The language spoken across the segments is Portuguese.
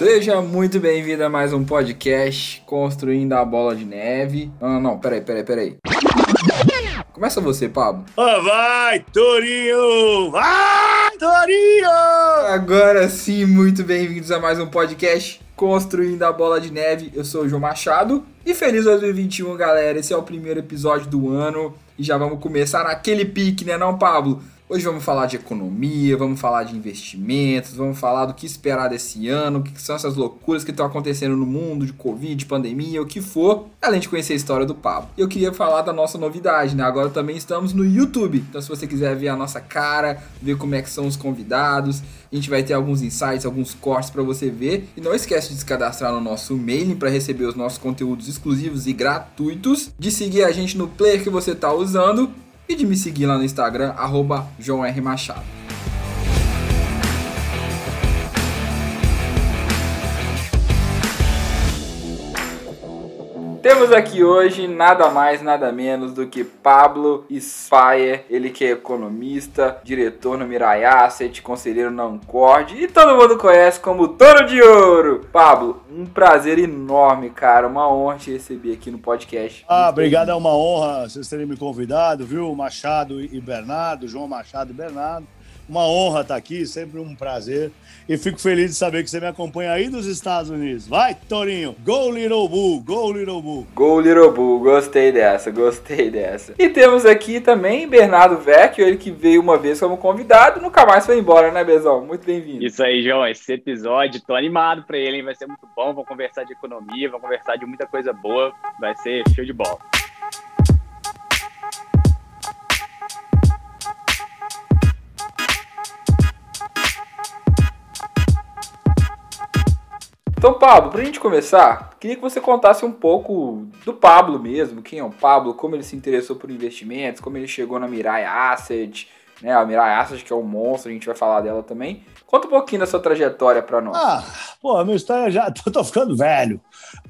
Seja muito bem-vindo a mais um podcast Construindo a Bola de Neve. Não, não, peraí, peraí, peraí. Começa você, Pablo. Oh, vai, Torinho! Vai, Torinho! Agora sim, muito bem-vindos a mais um podcast Construindo a Bola de Neve. Eu sou o João Machado e feliz 2021, galera. Esse é o primeiro episódio do ano e já vamos começar naquele pique, né, não, Pablo? Hoje vamos falar de economia, vamos falar de investimentos, vamos falar do que esperar desse ano, o que são essas loucuras que estão acontecendo no mundo, de Covid, de pandemia, o que for, além de conhecer a história do Pablo. Eu queria falar da nossa novidade, né? Agora também estamos no YouTube. Então, se você quiser ver a nossa cara, ver como é que são os convidados, a gente vai ter alguns insights, alguns cortes para você ver. E não esquece de se cadastrar no nosso mailing para receber os nossos conteúdos exclusivos e gratuitos, de seguir a gente no player que você está usando e de me seguir lá no Instagram, arroba. Machado. Temos aqui hoje nada mais, nada menos do que Pablo Spayer, ele que é economista, diretor no Mirai Asset, conselheiro na Ancord e todo mundo conhece como Toro de Ouro. Pablo, um prazer enorme, cara, uma honra te receber aqui no podcast. Ah, obrigado, é uma honra vocês terem me convidado, viu? Machado e Bernardo, João Machado e Bernardo. Uma honra estar aqui, sempre um prazer. E fico feliz de saber que você me acompanha aí dos Estados Unidos. Vai, Torinho! Go Little Bull! Go Little Bull! Go Little Bull, gostei dessa, gostei dessa. E temos aqui também Bernardo Vecchio, ele que veio uma vez como convidado, nunca mais foi embora, né, Bezão? Muito bem-vindo. Isso aí, João, esse episódio, tô animado pra ele, hein? vai ser muito bom, vamos conversar de economia, vamos conversar de muita coisa boa, vai ser show de bola. Então, Pablo, pra gente começar, queria que você contasse um pouco do Pablo mesmo, quem é o Pablo, como ele se interessou por investimentos, como ele chegou na Mirai Asset, né? A Mirai Asset que é um monstro, a gente vai falar dela também. Conta um pouquinho da sua trajetória para nós. Ah, pô, a minha história já. Tô, tô ficando velho.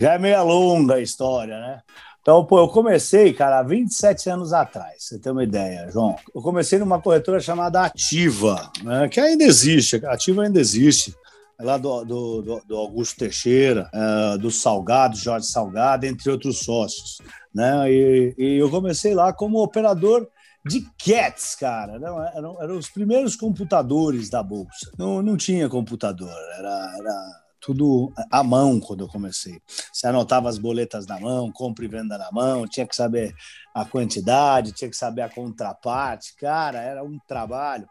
Já é meia longa a história, né? Então, pô, eu comecei, cara, há 27 anos atrás, você tem uma ideia, João. Eu comecei numa corretora chamada Ativa, né, que ainda existe, a Ativa ainda existe lá do, do, do Augusto Teixeira, uh, do Salgado, Jorge Salgado, entre outros sócios. Né? E, e eu comecei lá como operador de CATs, cara. Não, eram, eram os primeiros computadores da Bolsa. Não, não tinha computador, era, era tudo à mão quando eu comecei. Você anotava as boletas na mão, compra e venda na mão, tinha que saber a quantidade, tinha que saber a contraparte. Cara, era um trabalho.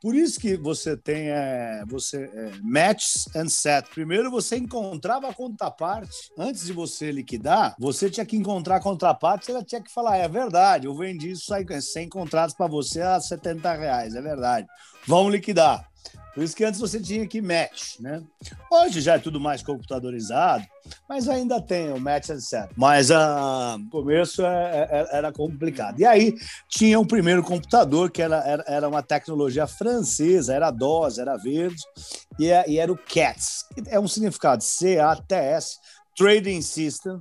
Por isso que você tem é, você é, match and set. Primeiro você encontrava a contraparte. Antes de você liquidar, você tinha que encontrar a contraparte. Ela tinha que falar: é verdade, eu vendi isso aí 100 contratos para você a 70 reais. É verdade. Vamos liquidar. Por isso que antes você tinha que match, né? Hoje já é tudo mais computadorizado, mas ainda tem o match set. Mas uh, no começo é, é, era complicado. E aí tinha o primeiro computador, que era, era, era uma tecnologia francesa, era DOS, era verde, e, é, e era o CATS, que é um significado C-A-T-S, Trading System,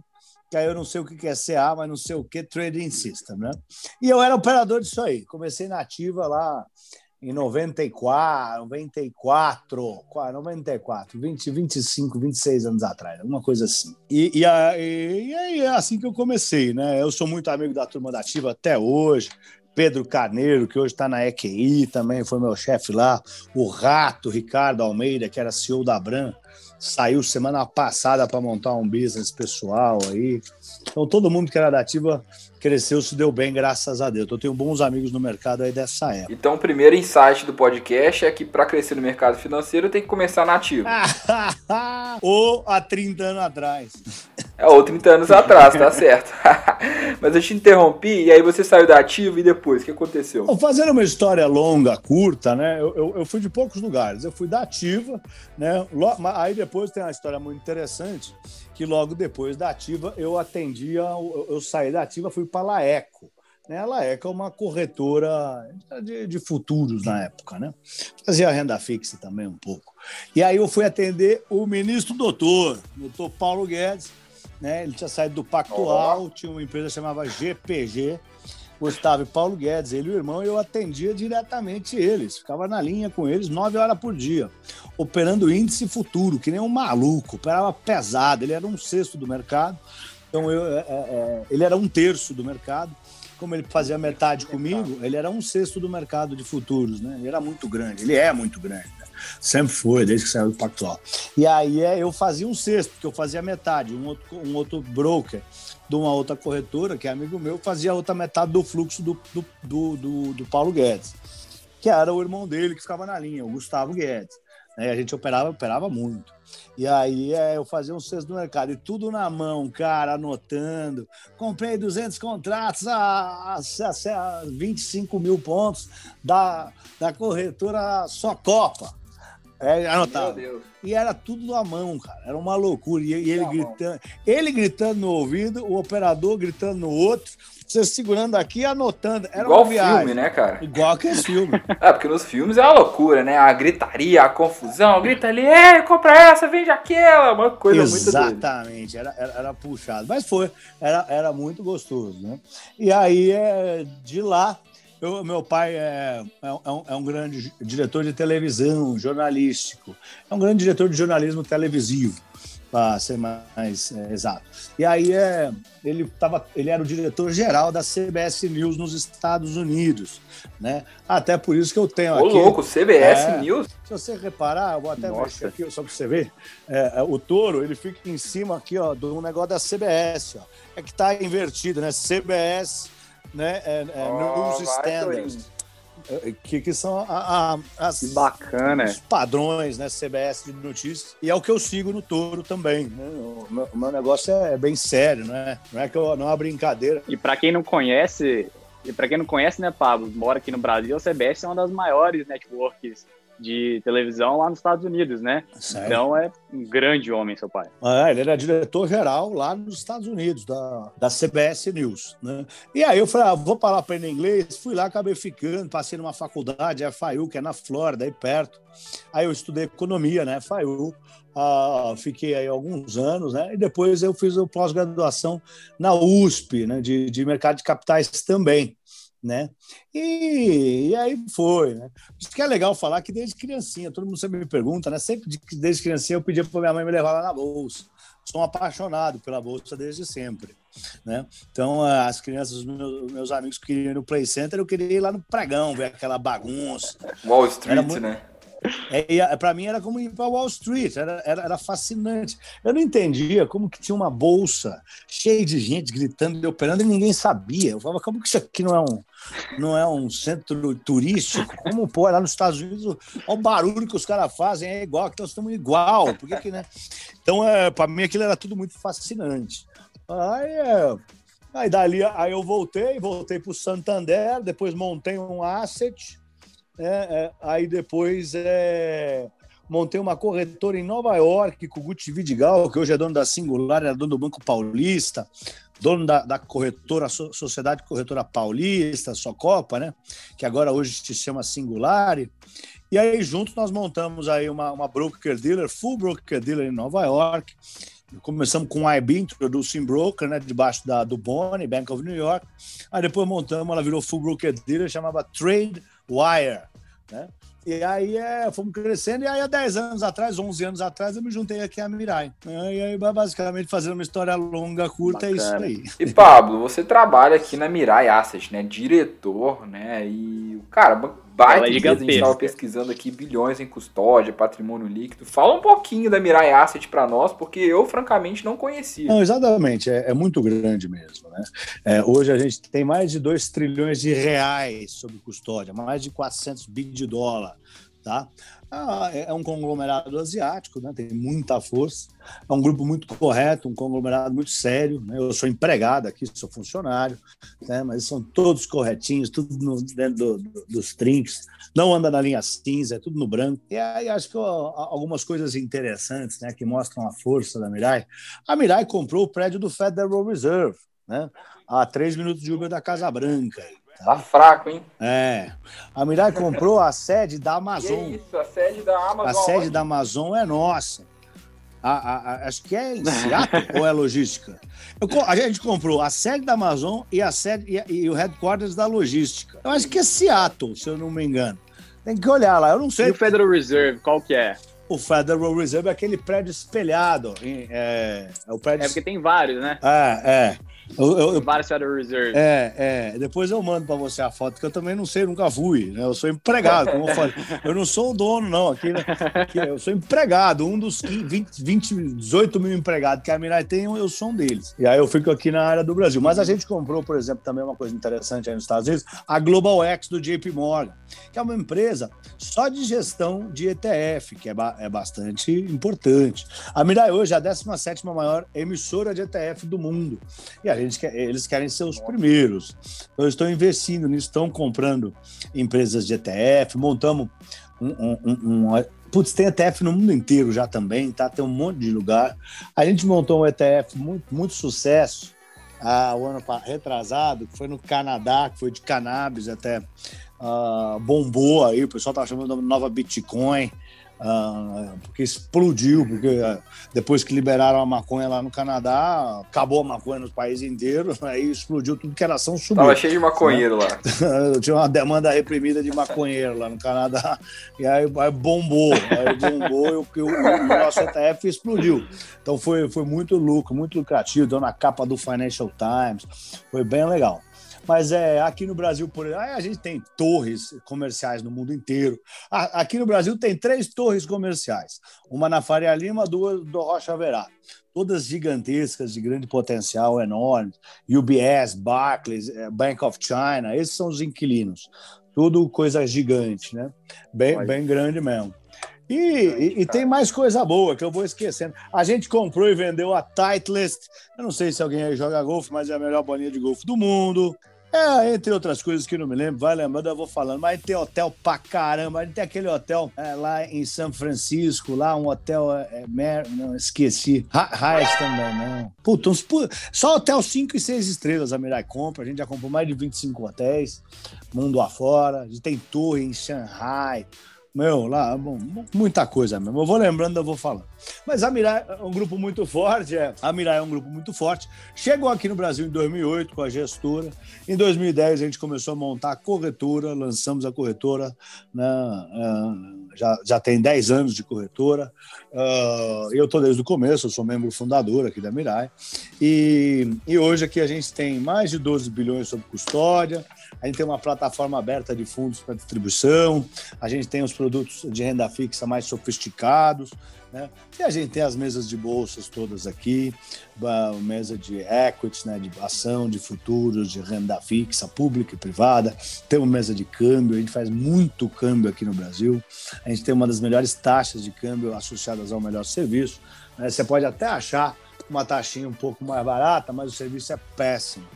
que aí eu não sei o que é CA, mas não sei o que, Trading System, né? E eu era operador disso aí. Comecei na ativa lá em 94, 94, 94, 20, 25, 26 anos atrás, alguma coisa assim. E, e, e, e é assim que eu comecei, né? Eu sou muito amigo da turma da Ativa até hoje. Pedro Carneiro, que hoje está na EQI, também foi meu chefe lá. O Rato, Ricardo Almeida, que era CEO da Bran, saiu semana passada para montar um business pessoal aí. Então, todo mundo que era da Ativa cresceu, se deu bem, graças a Deus. Eu tenho bons amigos no mercado aí dessa época. Então, o primeiro insight do podcast é que para crescer no mercado financeiro tem que começar na Ativa. ou há 30 anos atrás. É, ou 30 anos atrás, tá certo. Mas eu te interrompi e aí você saiu da Ativa e depois, o que aconteceu? Bom, fazendo uma história longa, curta, né? Eu, eu, eu, fui de poucos lugares. Eu fui da Ativa, né? Aí depois tem uma história muito interessante que logo depois da Ativa eu atendia, eu, saí da Ativa, fui para a Laeco. Né? A Laeco é uma corretora de, de, futuros na época, né? Fazia renda fixa também um pouco. E aí eu fui atender o ministro doutor, doutor Paulo Guedes, né? Ele tinha saído do Pactual, tinha uma empresa chamada GPG, Gustavo e Paulo Guedes, ele e o irmão, eu atendia diretamente eles, ficava na linha com eles nove horas por dia, operando índice futuro, que nem um maluco, operava pesado, ele era um sexto do mercado, então eu, é, é, é ele era um terço do mercado, como ele fazia metade comigo, ele era um sexto do mercado de futuros, né? Ele era muito grande, ele é muito grande, né? Sempre foi, desde que saiu do Pactual. E aí é, eu fazia um sexto, porque eu fazia metade, um outro, um outro broker de uma outra corretora, que é amigo meu, fazia a outra metade do fluxo do, do, do, do, do Paulo Guedes, que era o irmão dele que ficava na linha, o Gustavo Guedes. Né? A gente operava, operava muito. E aí é, eu fazia um cesto do mercado e tudo na mão, cara, anotando. Comprei 200 contratos a, a, a 25 mil pontos da, da corretora Só Copa. É, anotava. E era tudo na mão, cara. Era uma loucura. E, e ele gritando, ele gritando no ouvido, o operador gritando no outro, você segurando aqui anotando. Era Igual filme, né, cara? Igual que esse filme. é, porque nos filmes é uma loucura, né? A gritaria, a confusão, grita ali, é, compra essa, vende aquela, uma coisa Exatamente, muito Exatamente, era, era, era, puxado. Mas foi, era, era muito gostoso, né? E aí, é, de lá, eu, meu pai é, é, é, um, é, um, grande diretor de televisão, jornalístico. É um grande diretor de jornalismo televisivo, para ser mais é, exato. E aí é, ele, tava, ele era o diretor-geral da CBS News nos Estados Unidos. Né? Até por isso que eu tenho Ô, aqui... louco, CBS é, News? Se você reparar, eu vou até Nossa. mexer aqui só para você ver. É, o touro, ele fica em cima aqui ó, do negócio da CBS. Ó. É que está invertido, né? CBS né, é, é, oh, nos standards. É, que, que são a, a, as, bacana. os padrões, né, CBS de notícias, e é o que eu sigo no Touro também. Né? O, meu, o meu negócio é bem sério, né? não é que eu, não é uma brincadeira. E para quem não conhece, e para quem não conhece, né, Pablo, mora aqui no Brasil, a CBS é uma das maiores networks de televisão lá nos Estados Unidos, né? Sério? Então é um grande homem, seu pai. É, ele era diretor-geral lá nos Estados Unidos, da, da CBS News, né? E aí eu falei, ah, vou falar para ele em inglês, fui lá, acabei ficando, passei numa faculdade, FIU, que é na Flórida, aí perto. Aí eu estudei economia, né, FIU. Ah, fiquei aí alguns anos, né? E depois eu fiz a pós-graduação na USP, né? De, de mercado de capitais também né? E, e, aí foi, né? Isso que é legal falar que desde criancinha, todo mundo sempre me pergunta, né? Sempre desde criancinha eu pedia para minha mãe me levar lá na bolsa. Sou um apaixonado pela bolsa desde sempre, né? Então as crianças, meus, meus amigos que queriam ir no Play Center, eu queria ir lá no pregão, ver aquela bagunça. Wall Street, muito... né? É, para mim era como ir para Wall Street, era, era, era, fascinante. Eu não entendia como que tinha uma bolsa cheia de gente gritando e operando e ninguém sabia. Eu falava, como que isso aqui não é um, não é um centro turístico? Como, pô, lá nos Estados Unidos, olha o barulho que os caras fazem, é igual, que nós estamos igual. Por que que, né? Então, é, para mim, aquilo era tudo muito fascinante. Aí, é, aí dali, aí eu voltei, voltei para o Santander, depois montei um asset, é, é, aí depois é, montei uma corretora em Nova York com o Gucci Vidigal, que hoje é dono da Singular, era dono do Banco Paulista, dono da, da corretora, Sociedade Corretora Paulista, Socopa, né? Que agora hoje se chama Singular. E aí juntos nós montamos aí uma, uma broker dealer, full broker dealer em Nova York. Começamos com a IB, Introducing Broker, né, debaixo da, do Boni, Bank of New York. Aí depois montamos, ela virou Full Broker Dealer, chamava Trade Wire, né? E aí é, fomos crescendo, e aí há 10 anos atrás, 11 anos atrás, eu me juntei aqui a Mirai. Né? E aí, basicamente, fazendo uma história longa, curta, Bacana. é isso aí. E Pablo, você trabalha aqui na Mirai Asset, né? Diretor, né? E, cara, baita empresa, a gente estava pesquisando aqui bilhões em custódia, patrimônio líquido. Fala um pouquinho da Mirai Asset para nós, porque eu, francamente, não conhecia. Não, exatamente, é, é muito grande mesmo. Né? É, hoje a gente tem mais de 2 trilhões de reais sob custódia, mais de 400 bi de dólar. Tá? Ah, é, é um conglomerado asiático, né? tem muita força, é um grupo muito correto, um conglomerado muito sério. Né? Eu sou empregado aqui, sou funcionário, né? mas são todos corretinhos, tudo no, dentro do, do, dos trinques, não anda na linha cinza, é tudo no branco. E aí acho que ó, algumas coisas interessantes né, que mostram a força da Mirai. A Mirai comprou o prédio do Federal Reserve, né? a três minutos de Uber da Casa Branca. Tá fraco, hein? É. A Mirai comprou a sede da Amazon. Que isso, a sede da Amazon. A sede da Amazon é nossa. a, a, acho que é em Seattle ou é logística? Eu, a gente comprou a sede da Amazon e, a sede, e, e, o headquarters da logística. Eu acho que é Seattle, se eu não me engano. Tem que olhar lá, eu não sei. E o Federal Reserve, qual que é? O Federal Reserve é aquele prédio espelhado. É, é o prédio... é porque tem vários, né? É, é. Eu, eu, Vários Federal Reserve. É, é. Depois eu mando para você a foto, que eu também não sei, nunca fui. Né? Eu sou empregado, como eu falei. Eu não sou o dono, não. Aqui, aqui eu sou empregado, um dos 20, 20, 18 mil empregados que a Mirai tem, eu sou um deles. E aí eu fico aqui na área do Brasil. Mas a gente comprou, por exemplo, também uma coisa interessante aí nos Estados Unidos, a Global X do JP Morgan, que é uma empresa só de gestão de ETF, que é, ba é bastante importante. A Mirai hoje é a 17 maior emissora de ETF do mundo. E a gente quer, eles querem ser os primeiros. Então, estão investindo nisso, estão comprando empresas de ETF, montamos um, um, um, um Putz, tem ETF no mundo inteiro já também, tá? Tem um monte de lugar. A gente montou um ETF muito, muito sucesso ah, o ano retrasado, que foi no Canadá, que foi de cannabis até uh, bombou aí, o pessoal tá chamando de nova Bitcoin. Uh, porque explodiu, porque uh, depois que liberaram a maconha lá no Canadá, acabou a maconha nos países inteiros, aí explodiu tudo que era ação subiu. Tava cheio de maconheiro né? lá. Tinha uma demanda reprimida de maconheiro lá no Canadá, e aí, aí bombou, aí bombou e o, o, o, nosso ETF explodiu. Então foi, foi muito lucro, muito lucrativo, deu na capa do Financial Times, foi bem legal. Mas é, aqui no Brasil, por a gente tem torres comerciais no mundo inteiro. Aqui no Brasil tem três torres comerciais: uma na Faria Lima, duas do Rocha Verá. Todas gigantescas, de grande potencial, enormes. UBS, Barclays, é, Bank of China, esses são os inquilinos. Tudo coisa gigante, né? Bem, bem grande mesmo. E, e, e, tem mais coisa boa que eu vou esquecendo. A gente comprou e vendeu a Titleist. Eu não sei se alguém aí joga golfe, mas é a melhor bolinha de golfe do mundo. É, entre outras coisas que não me lembro, vai lembrando, eu vou falando. Mas tem hotel pra caramba. Tem aquele hotel é, lá em São Francisco, lá um hotel. É, Mer... não, esqueci. Hyatt também, não. Puta, uns, só hotel 5 e 6 estrelas a Mirai compra. A gente já comprou mais de 25 hotéis, mundo afora. A gente tem torre em Shanghai. Meu, lá, bom, muita coisa mesmo. Eu vou lembrando, eu vou falando. Mas a Mirai é um grupo muito forte, é. A Mirai é um grupo muito forte. Chegou aqui no Brasil em 2008 com a gestora. Em 2010 a gente começou a montar a corretora, lançamos a corretora, né? Uh, já, já tem 10 anos de corretora. Uh, eu estou desde o começo, eu sou membro fundador aqui da Mirai. E, e hoje aqui a gente tem mais de 12 bilhões sob custódia. A gente tem uma plataforma aberta de fundos para distribuição, a gente tem os produtos de renda fixa mais sofisticados, né? E a gente tem as mesas de bolsas todas aqui, mesa de equity, né, de ação, de futuros, de renda fixa, pública e privada. Tem uma mesa de câmbio, a gente faz muito câmbio aqui no Brasil. A gente tem uma das melhores taxas de câmbio associadas ao melhor serviço. Né? Você pode até achar uma taxinha um pouco mais barata, mas o serviço é péssimo.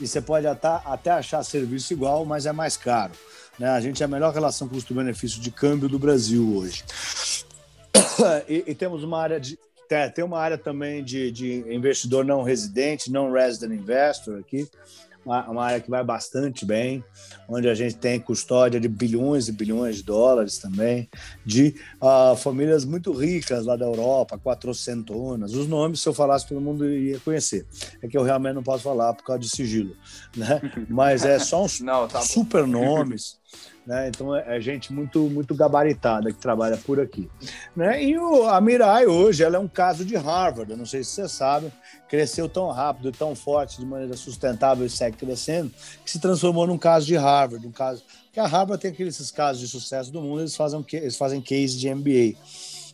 E você pode até, achar serviço igual, mas é mais caro. Né? A gente é a melhor relação custo-benefício de câmbio do Brasil hoje. E, e, temos uma área de. Tem uma área também de, de investidor não residente, não resident investor aqui, uma, uma, área que vai bastante bem, onde a gente tem custódia de bilhões e bilhões de dólares também, de uh, famílias muito ricas lá da Europa, quatrocentonas. Os nomes, se eu falasse, todo mundo ia conhecer. É que eu realmente não posso falar por causa de sigilo, né? Mas é só uns não, tá super nomes. Né? Então é, é, gente muito muito gabaritada que trabalha por aqui. Né? E o, a Mirai hoje ela é um caso de Harvard, eu não sei se você sabe, cresceu tão rápido, tão forte, de maneira sustentável e segue crescendo, que se transformou num caso de Harvard, um caso que a Harvard tem aqueles casos de sucesso do mundo, eles fazem eles fazem case de MBA,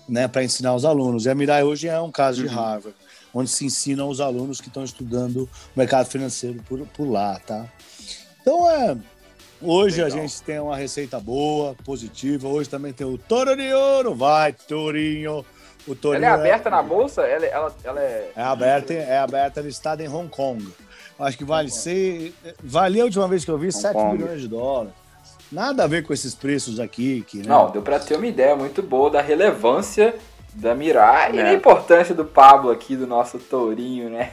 né, para ensinar os alunos. E a Mirai hoje é um caso uhum. de Harvard, onde se ensina aos alunos que estão estudando o mercado financeiro por, por lá, tá? Então é Hoje Legal. a gente tem uma receita boa, positiva. Hoje também tem o Toro de Ouro. Vai, Torinho. O Torinho ela é aberta é... na bolsa? Ela, ela, ela é... É aberta, é aberta listada em Hong Kong. Acho que vale ser. Valia a última vez que eu vi Hong 7 Kong. milhões de dólares. Nada a ver com esses preços aqui. Que, né? Não, deu para ter uma ideia muito boa da relevância da Mirai é. e a importância do Pablo aqui, do nosso Tourinho, né?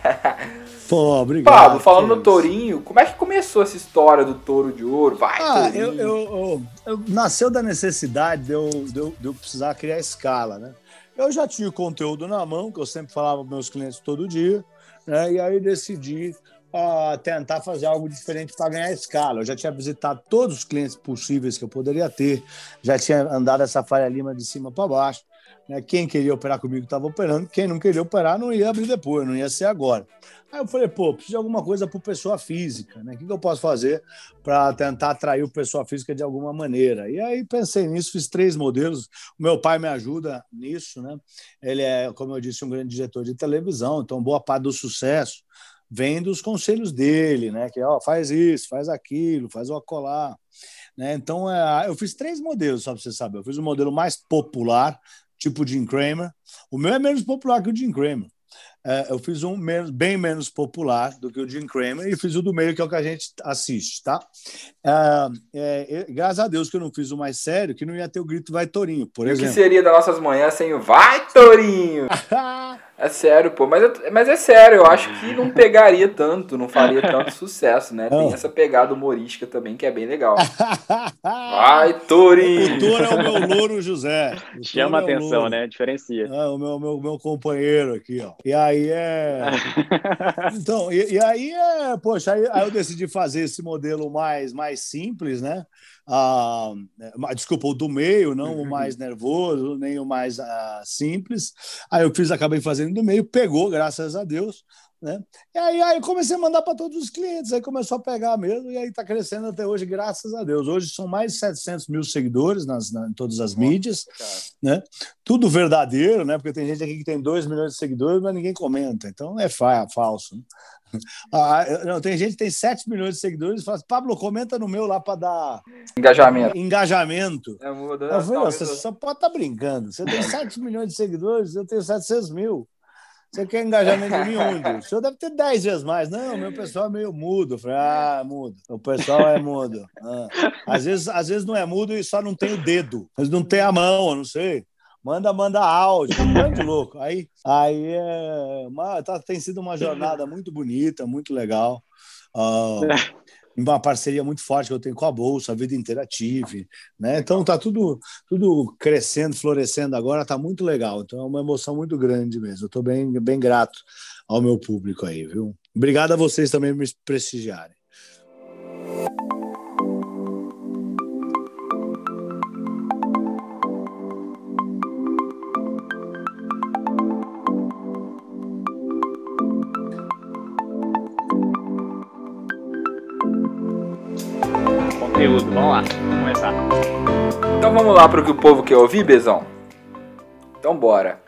Pô, obrigado. Pablo, falando no Tourinho, como é que começou essa história do Touro de Ouro? Vai, ah, eu, eu, eu, eu, nasceu da necessidade de eu, de eu, de eu precisar criar escala, né? eu já tinha o conteúdo na mão, que eu sempre falava para meus clientes todo dia, né? e aí decidi uh, tentar fazer algo diferente para ganhar escala. Eu já tinha visitado todos os clientes possíveis que eu poderia ter, já tinha andado essa falha lima de cima para baixo. Né? Quem queria operar comigo estava operando, quem não queria operar não ia abrir depois, não ia ser agora. Aí eu falei, pô, preciso de alguma coisa para pessoa física, né? O que, que eu posso fazer para tentar atrair o pessoa física de alguma maneira? E aí pensei nisso, fiz três modelos. O meu pai me ajuda nisso, né? Ele é, como eu disse, um grande diretor de televisão, então boa parte do sucesso vem dos conselhos dele, né? Que ó, faz isso, faz aquilo, faz o acolá. Né? Então, é, eu fiz três modelos, só para você saber. Eu fiz o modelo mais popular, tipo Jim Cramer. O meu é menos popular que o Jim Cramer. É, eu fiz um menos, bem menos popular do que o Jim Cramer e fiz o do meio, que é o que a gente assiste, tá? É, é, graças a Deus que eu não fiz o mais sério, que não ia ter o grito Vai Torinho, por e exemplo. O que seria das nossas manhãs sem o Vai Torinho? É sério, pô. Mas, mas é sério, eu acho que não pegaria tanto, não faria tanto sucesso, né? Tem essa pegada humorística também que é bem legal. Vai, Torinho! O Toro é o meu louro José. Chama é atenção, né? Diferencia. É, o meu, meu, meu companheiro aqui, ó. E aí é. então, e, e, aí é. Poxa, aí, aí eu decidi fazer esse modelo mais, mais simples, né? Ah, desculpa, o do meio, não o uhum. mais nervoso, nem o mais ah, simples. Aí eu fiz, acabei fazendo do meio, pegou, graças a Deus. Né? E aí, aí eu comecei a mandar para todos os clientes, aí começou a pegar mesmo, e aí está crescendo até hoje, graças a Deus. Hoje são mais de 700 mil seguidores nas, na, em todas as mídias, né? tudo verdadeiro, né? porque tem gente aqui que tem 2 milhões de seguidores, mas ninguém comenta, então é fa falso. Né? Ah, não, tem gente que tem 7 milhões de seguidores e fala assim, Pablo, comenta no meu lá para dar engajamento. Engajamento. É, eu falei, você só pode estar tá brincando. Você tem 7 milhões de seguidores, eu tenho 700 mil. Você quer engajamento de onde? O senhor deve ter 10 vezes mais. Não, meu pessoal é meio mudo. Eu falei, ah, mudo. O pessoal é mudo. Ah. Às, vezes, às vezes não é mudo e só não tem o dedo. Mas não tem a mão, eu não sei manda, manda áudio, grande louco. Aí, aí é, uma, tá, tem sido uma jornada muito bonita, muito legal. Uh, uma parceria muito forte que eu tenho com a Bolsa, a Vida Interative, né? Então tá tudo, tudo crescendo, florescendo agora, tá muito legal. Então é uma emoção muito grande mesmo. Eu tô bem, bem grato ao meu público aí, viu? Obrigado a vocês também por me prestigiarem. Conteúdo. Vamos lá, vamos começar. Então vamos lá para o que o povo quer ouvir, Bezão? Então bora.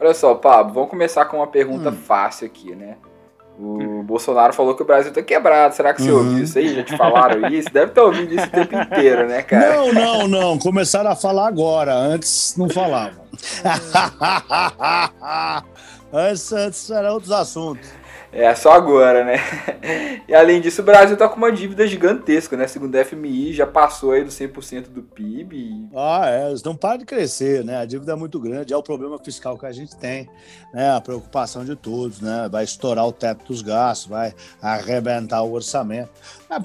Olha só, Pablo, vamos começar com uma pergunta hum. fácil aqui, né? O hum. Bolsonaro falou que o Brasil tá quebrado. Será que você uhum. ouviu isso aí? Já te falaram isso? Deve estar ouvindo isso o tempo inteiro, né, cara? Não, não, não. Começaram a falar agora. Antes não falavam. antes, antes eram outros assuntos. É só agora, né? E além disso, o Brasil tá com uma dívida gigantesca, né? Segundo a FMI, já passou aí do 100% do PIB. Ah, é, eles não param de crescer, né? A dívida é muito grande, é o problema fiscal que a gente tem, né? A preocupação de todos, né? Vai estourar o teto dos gastos, vai arrebentar o orçamento.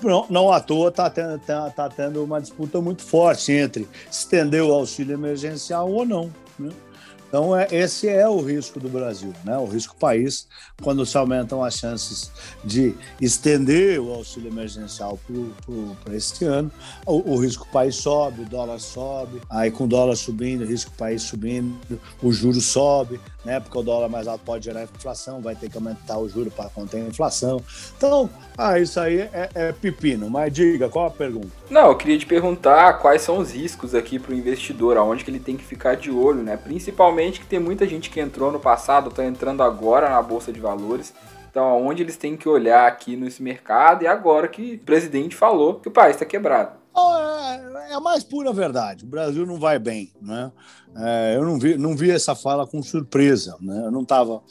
Não, não à toa tá tendo, tá, tá tendo uma disputa muito forte entre estender o auxílio emergencial ou não, né? Então, é, esse é o risco do Brasil, né? o risco país, quando se aumentam as chances de estender o auxílio emergencial para este ano, o, o risco país sobe, o dólar sobe, aí com o dólar subindo, o risco país subindo, o juro sobe, né? porque o dólar mais alto pode gerar inflação, vai ter que aumentar o juro para conter a inflação. Então, ah, isso aí é, é pepino, mas diga, qual a pergunta? Não, eu queria te perguntar quais são os riscos aqui para o investidor, aonde que ele tem que ficar de olho, né? principalmente que tem muita gente que entrou no passado, está entrando agora na Bolsa de Valores. Então, aonde eles têm que olhar aqui nesse mercado e agora que o presidente falou que o país está quebrado. É, é a mais pura verdade. O Brasil não vai bem, né? É, eu não vi, não vi essa fala com surpresa, né? Eu não estava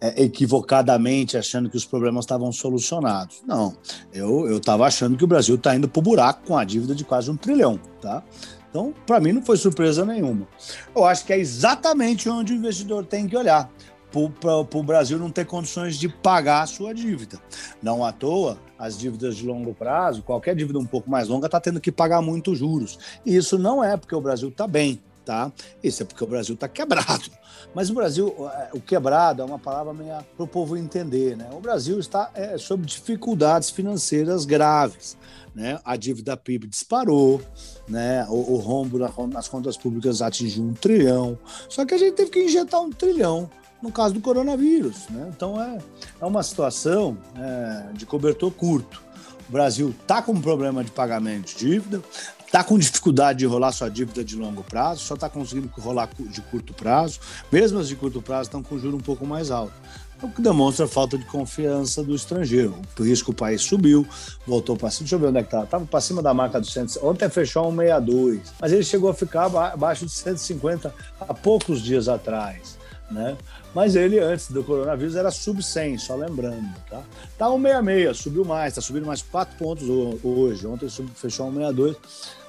é, equivocadamente achando que os problemas estavam solucionados. Não, eu estava achando que o Brasil está indo para o buraco com a dívida de quase um trilhão, tá? Então, para mim, não foi surpresa nenhuma. Eu acho que é exatamente onde o investidor tem que olhar para o Brasil não ter condições de pagar a sua dívida. Não à toa, as dívidas de longo prazo, qualquer dívida um pouco mais longa, está tendo que pagar muitos juros. E isso não é porque o Brasil está bem. tá? Isso é porque o Brasil está quebrado. Mas o Brasil, o quebrado é uma palavra para o povo entender, né? O Brasil está é, sob dificuldades financeiras graves. Né? A dívida PIB disparou, né? o, o rombo nas contas públicas atingiu um trilhão. Só que a gente teve que injetar um trilhão no caso do coronavírus. Né? Então é, é uma situação é, de cobertor curto. O Brasil está com um problema de pagamento de dívida, está com dificuldade de rolar sua dívida de longo prazo, só está conseguindo rolar de curto prazo. Mesmo as de curto prazo estão com juro um pouco mais alto. O que demonstra falta de confiança do estrangeiro. Por isso que o país subiu, voltou para cima. Deixa eu ver onde é que tá. Estava para cima da marca dos 100. Ontem fechou 162, mas ele chegou a ficar abaixo de 150 há poucos dias atrás. Né? Mas ele, antes do coronavírus, era sub 100, só lembrando, tá? Tá 166, subiu mais, tá subindo mais 4 pontos hoje. Ontem fechou 162.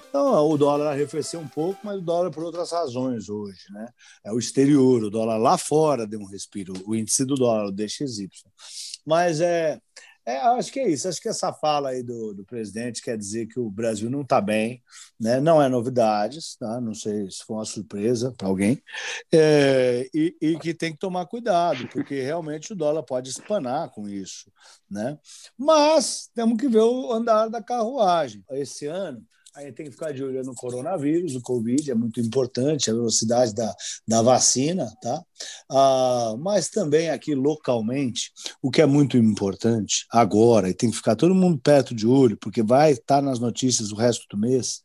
Então, o dólar arrefeceu um pouco, mas o dólar por outras razões hoje, né? É o exterior, o dólar lá fora deu um respiro, o índice do dólar, o DXY. Mas é, é, acho que é isso. Acho que essa fala aí do, do presidente quer dizer que o Brasil não está bem, né? não é novidades, tá? não sei se foi uma surpresa para alguém, é, e, e, que tem que tomar cuidado, porque realmente o dólar pode espanar com isso. Né? Mas temos que ver o andar da carruagem. Esse ano, a gente tem que ficar de olho no coronavírus, o Covid, é muito importante, a velocidade da, da vacina, tá? Ah, mas também aqui localmente, o que é muito importante agora, e tem que ficar todo mundo perto de olho, porque vai estar nas notícias o resto do mês,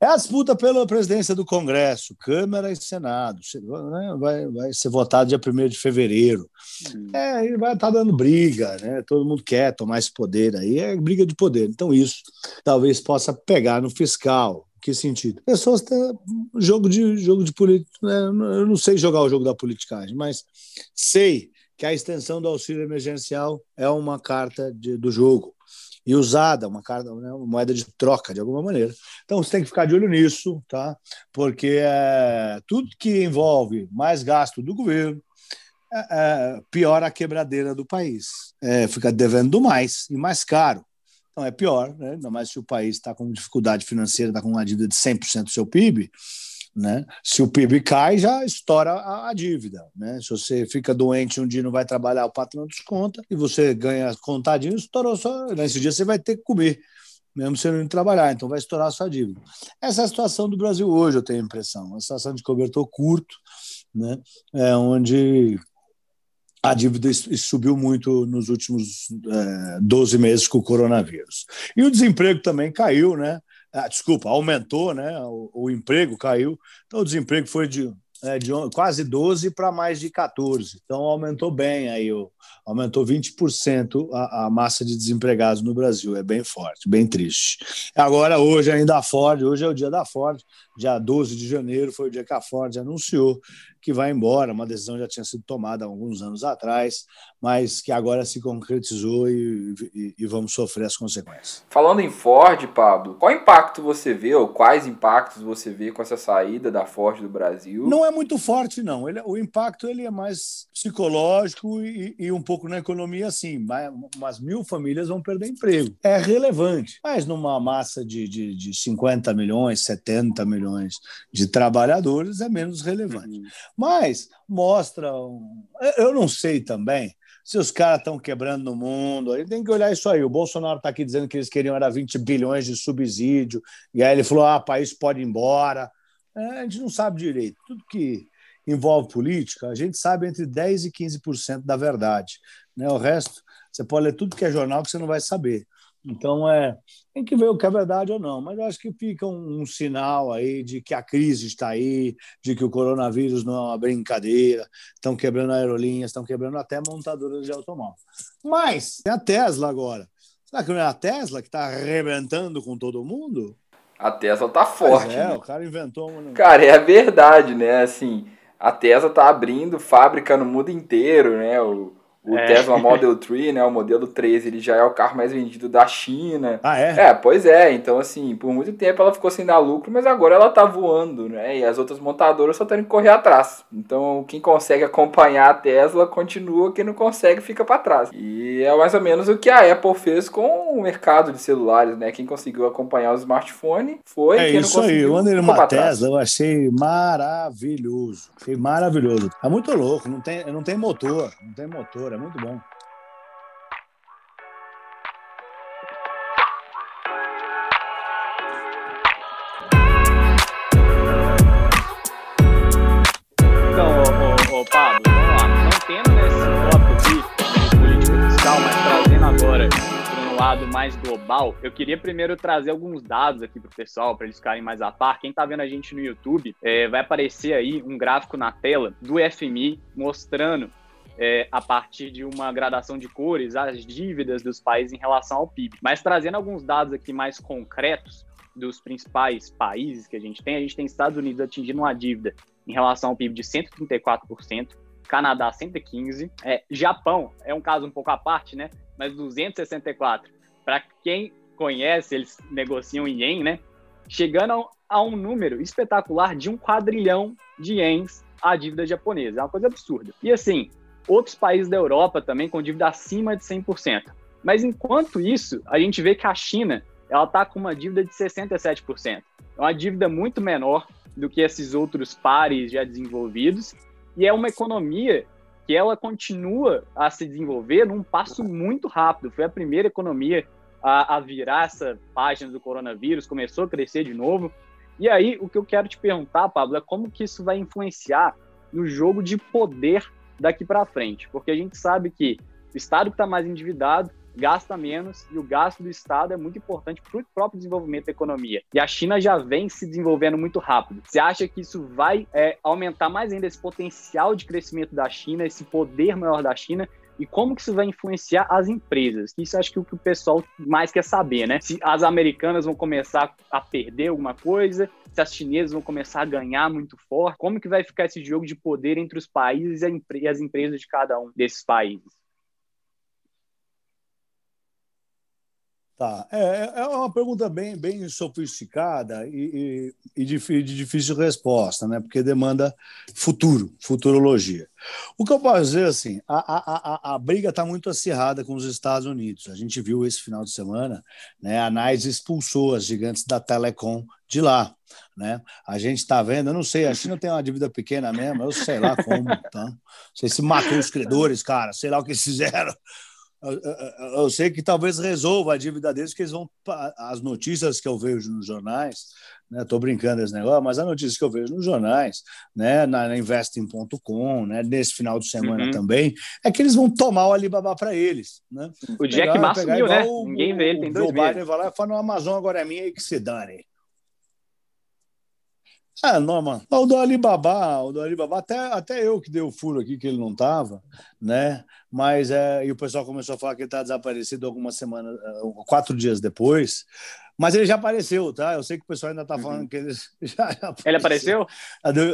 é a disputa pela presidência do Congresso, Câmara e Senado. Né? Vai, vai ser votado dia 1 de fevereiro. Hum. É, ele vai estar dando briga, né? todo mundo quer tomar esse poder aí, é briga de poder. Então, isso talvez possa pegar no fiscal. Que sentido? Pessoas têm jogo de jogo de política. Né? Eu não sei jogar o jogo da politicagem, mas sei que a extensão do auxílio emergencial é uma carta de, do jogo e usada, uma, carta, né, uma moeda de troca, de alguma maneira. Então você tem que ficar de olho nisso, tá? porque é, tudo que envolve mais gasto do governo é, é, piora a quebradeira do país. É, fica devendo mais e mais caro. Então é pior, né? ainda mais se o país está com dificuldade financeira, está com uma dívida de 100% do seu PIB, né? Se o PIB cai, já estoura a, a, dívida. Né? Se você fica doente um dia não vai trabalhar, o patrão desconta, e você ganha contadinho, estourou só. Nesse dia você vai ter que comer, mesmo você não trabalhar, então vai estourar a sua dívida. Essa é a situação do Brasil hoje, eu tenho a impressão. Uma situação de cobertor curto, né? é, onde a dívida subiu muito nos últimos é, 12 meses com o coronavírus. E o desemprego também caiu, né? Ah, desculpa, aumentou, né? O, o, emprego caiu. Então o desemprego foi de, é, de quase 12 para mais de 14. Então aumentou bem aí, aumentou 20% a, a massa de desempregados no Brasil. É bem forte, bem triste. Agora, hoje ainda a Ford, hoje é o dia da Ford, dia 12 de janeiro foi o dia que a Ford anunciou que vai embora. Uma decisão já tinha sido tomada há alguns anos atrás, mas que agora se concretizou e, e, e, vamos sofrer as consequências. Falando em Ford, Pablo, qual impacto você vê, ou quais impactos você vê com essa saída da Ford do Brasil? Não é muito forte, não. Ele, o impacto ele é mais psicológico e, e um pouco na economia, sim. Umas mil famílias vão perder emprego. É relevante, mas numa massa de, de, de 50 milhões, 70 milhões de trabalhadores é menos relevante. Uhum. Mas mostra. Um... Eu não sei também se os caras estão quebrando no mundo. Aí tem que olhar isso aí. O Bolsonaro está aqui dizendo que eles queriam era 20 bilhões de subsídio, e aí ele falou: ah, o país pode ir embora. É, a gente não sabe direito. Tudo que envolve política, a gente sabe entre 10% e 15% da verdade. Né? O resto, você pode ler tudo que é jornal que você não vai saber. Então, é, tem que ver o que é verdade ou não, mas eu acho que fica um, um, sinal aí de que a crise está aí, de que o coronavírus não é uma brincadeira, estão quebrando aerolinhas, estão quebrando até montadoras de automóvel. Mas tem a Tesla agora. Será que não é a Tesla que está arrebentando com todo mundo? A Tesla tá forte. é, né? o cara inventou uma. Cara, é a verdade, né? Assim, a Tesla tá abrindo fábrica no mundo inteiro, né? O O é. Tesla Model 3, né, o modelo 3, ele já é o carro mais vendido da China. Ah, é? É, pois é. Então, assim, por muito tempo ela ficou sem dar lucro, mas agora ela tá voando, né? E as outras montadoras só têm que correr atrás. Então, quem consegue acompanhar a Tesla continua, quem não consegue fica para trás. E é mais ou menos o que a Apple fez com o mercado de celulares, né? Quem conseguiu acompanhar o smartphone foi. É isso aí. Eu andei numa Tesla, eu achei maravilhoso. Achei maravilhoso. É muito louco, não tem, não tem motor, não tem motor, é muito bom. Então, ô, Pablo, vamos lá. Não tendo nesse tópico aqui, política fiscal, mas trazendo agora para um lado mais global, eu queria primeiro trazer alguns dados aqui para o pessoal, para eles ficarem mais a par. Quem está vendo a gente no YouTube, é, vai aparecer aí um gráfico na tela do FMI mostrando é, a partir de uma gradação de cores, as dívidas dos países em relação ao PIB. Mas trazendo alguns dados aqui mais concretos dos principais países que a gente tem, a gente tem Estados Unidos atingindo uma dívida em relação ao PIB de 134%, Canadá 115%, é, Japão é um caso um pouco à parte, né? Mas 264%. Para quem conhece, eles negociam em ien, né? Chegando a um número espetacular de um quadrilhão de ienes a dívida japonesa. É uma coisa absurda. E assim, outros países da Europa também com dívida acima de 100%. Mas enquanto isso, a gente vê que a China ela está com uma dívida de 67%. É uma dívida muito menor do que esses outros pares já desenvolvidos e é uma economia que ela continua a se desenvolver num passo muito rápido. Foi a primeira economia a, a virar essa página do coronavírus, começou a crescer de novo. E aí, o que eu quero te perguntar, Pablo, é como que isso vai influenciar no jogo de poder daqui para frente, porque a gente sabe que o Estado que está mais endividado gasta menos e o gasto do Estado é muito importante para o próprio desenvolvimento da economia. E a China já vem se desenvolvendo muito rápido. Você acha que isso vai é, aumentar mais ainda esse potencial de crescimento da China, esse poder maior da China? E como que isso vai influenciar as empresas? Isso acho que é o que o pessoal mais quer saber, né? Se as americanas vão começar a perder alguma coisa, se as chinesas vão começar a ganhar muito forte, como que vai ficar esse jogo de poder entre os países e as empresas de cada um desses países? Tá. É, é, é uma pergunta bem, bem sofisticada e, e, e de, de, difícil resposta, né? porque demanda futuro, futurologia. O que eu posso dizer assim, a, a, a, a briga está muito acirrada com os Estados Unidos. A gente viu esse final de semana, né? a NICE expulsou as gigantes da Telecom de lá. Né? A gente está vendo, eu não sei, a China tem uma dívida pequena mesmo, eu sei lá como, tá? Não sei se matou os credores, cara, sei lá o que eles fizeram. Eu, sei que talvez resolva a dívida deles, que eles vão. As notícias que eu vejo nos jornais, né? Estou brincando esse negócio, mas as notícias que eu vejo nos jornais, né? Na, investing.com, né? Nesse final de semana uhum. também, é que eles vão tomar o Alibaba para eles. Né? O Jack Ma sumiu, né? O, Ninguém vê ele, tem dois meses. vai lá e fala: no Amazon agora é minha e que se dane. Ah, Norman, o do Alibaba, o do Alibaba, até, até eu que dei o furo aqui que ele não estava, né? Mas é, e o pessoal começou a falar que ele está desaparecido algumas semanas, eh, quatro dias depois. Mas ele já apareceu, tá? Eu sei que o pessoal ainda está falando uhum. que ele já, já apareceu. Ele apareceu?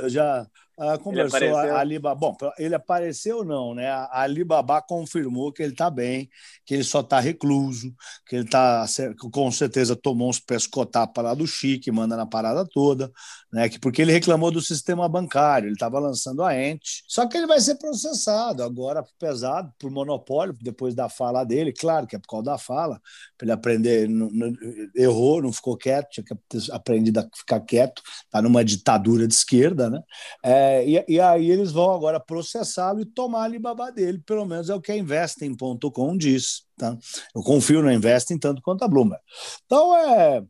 Já, ah, conversou a Alibaba. Bom, ele apareceu não, né? A Alibaba confirmou que ele está bem, que ele só está recluso, que ele tá com certeza tomou uns pescotapas lá do Chique, manda na parada toda, né? Que porque ele reclamou do sistema bancário, ele estava lançando a ente. Só que ele vai ser processado agora pesado por monopólio depois da fala dele, claro que é por causa da fala, ele aprender, não, não, errou, não ficou quieto, tinha que ter aprendido a ficar quieto, está numa ditadura de esquerda, né? É, e, e, aí eles vão agora processá-lo e tomar a Alibaba dele, pelo menos é o que a Investing.com diz. Tá? Eu confio na Investing tanto quanto a Bloomberg. Então, é,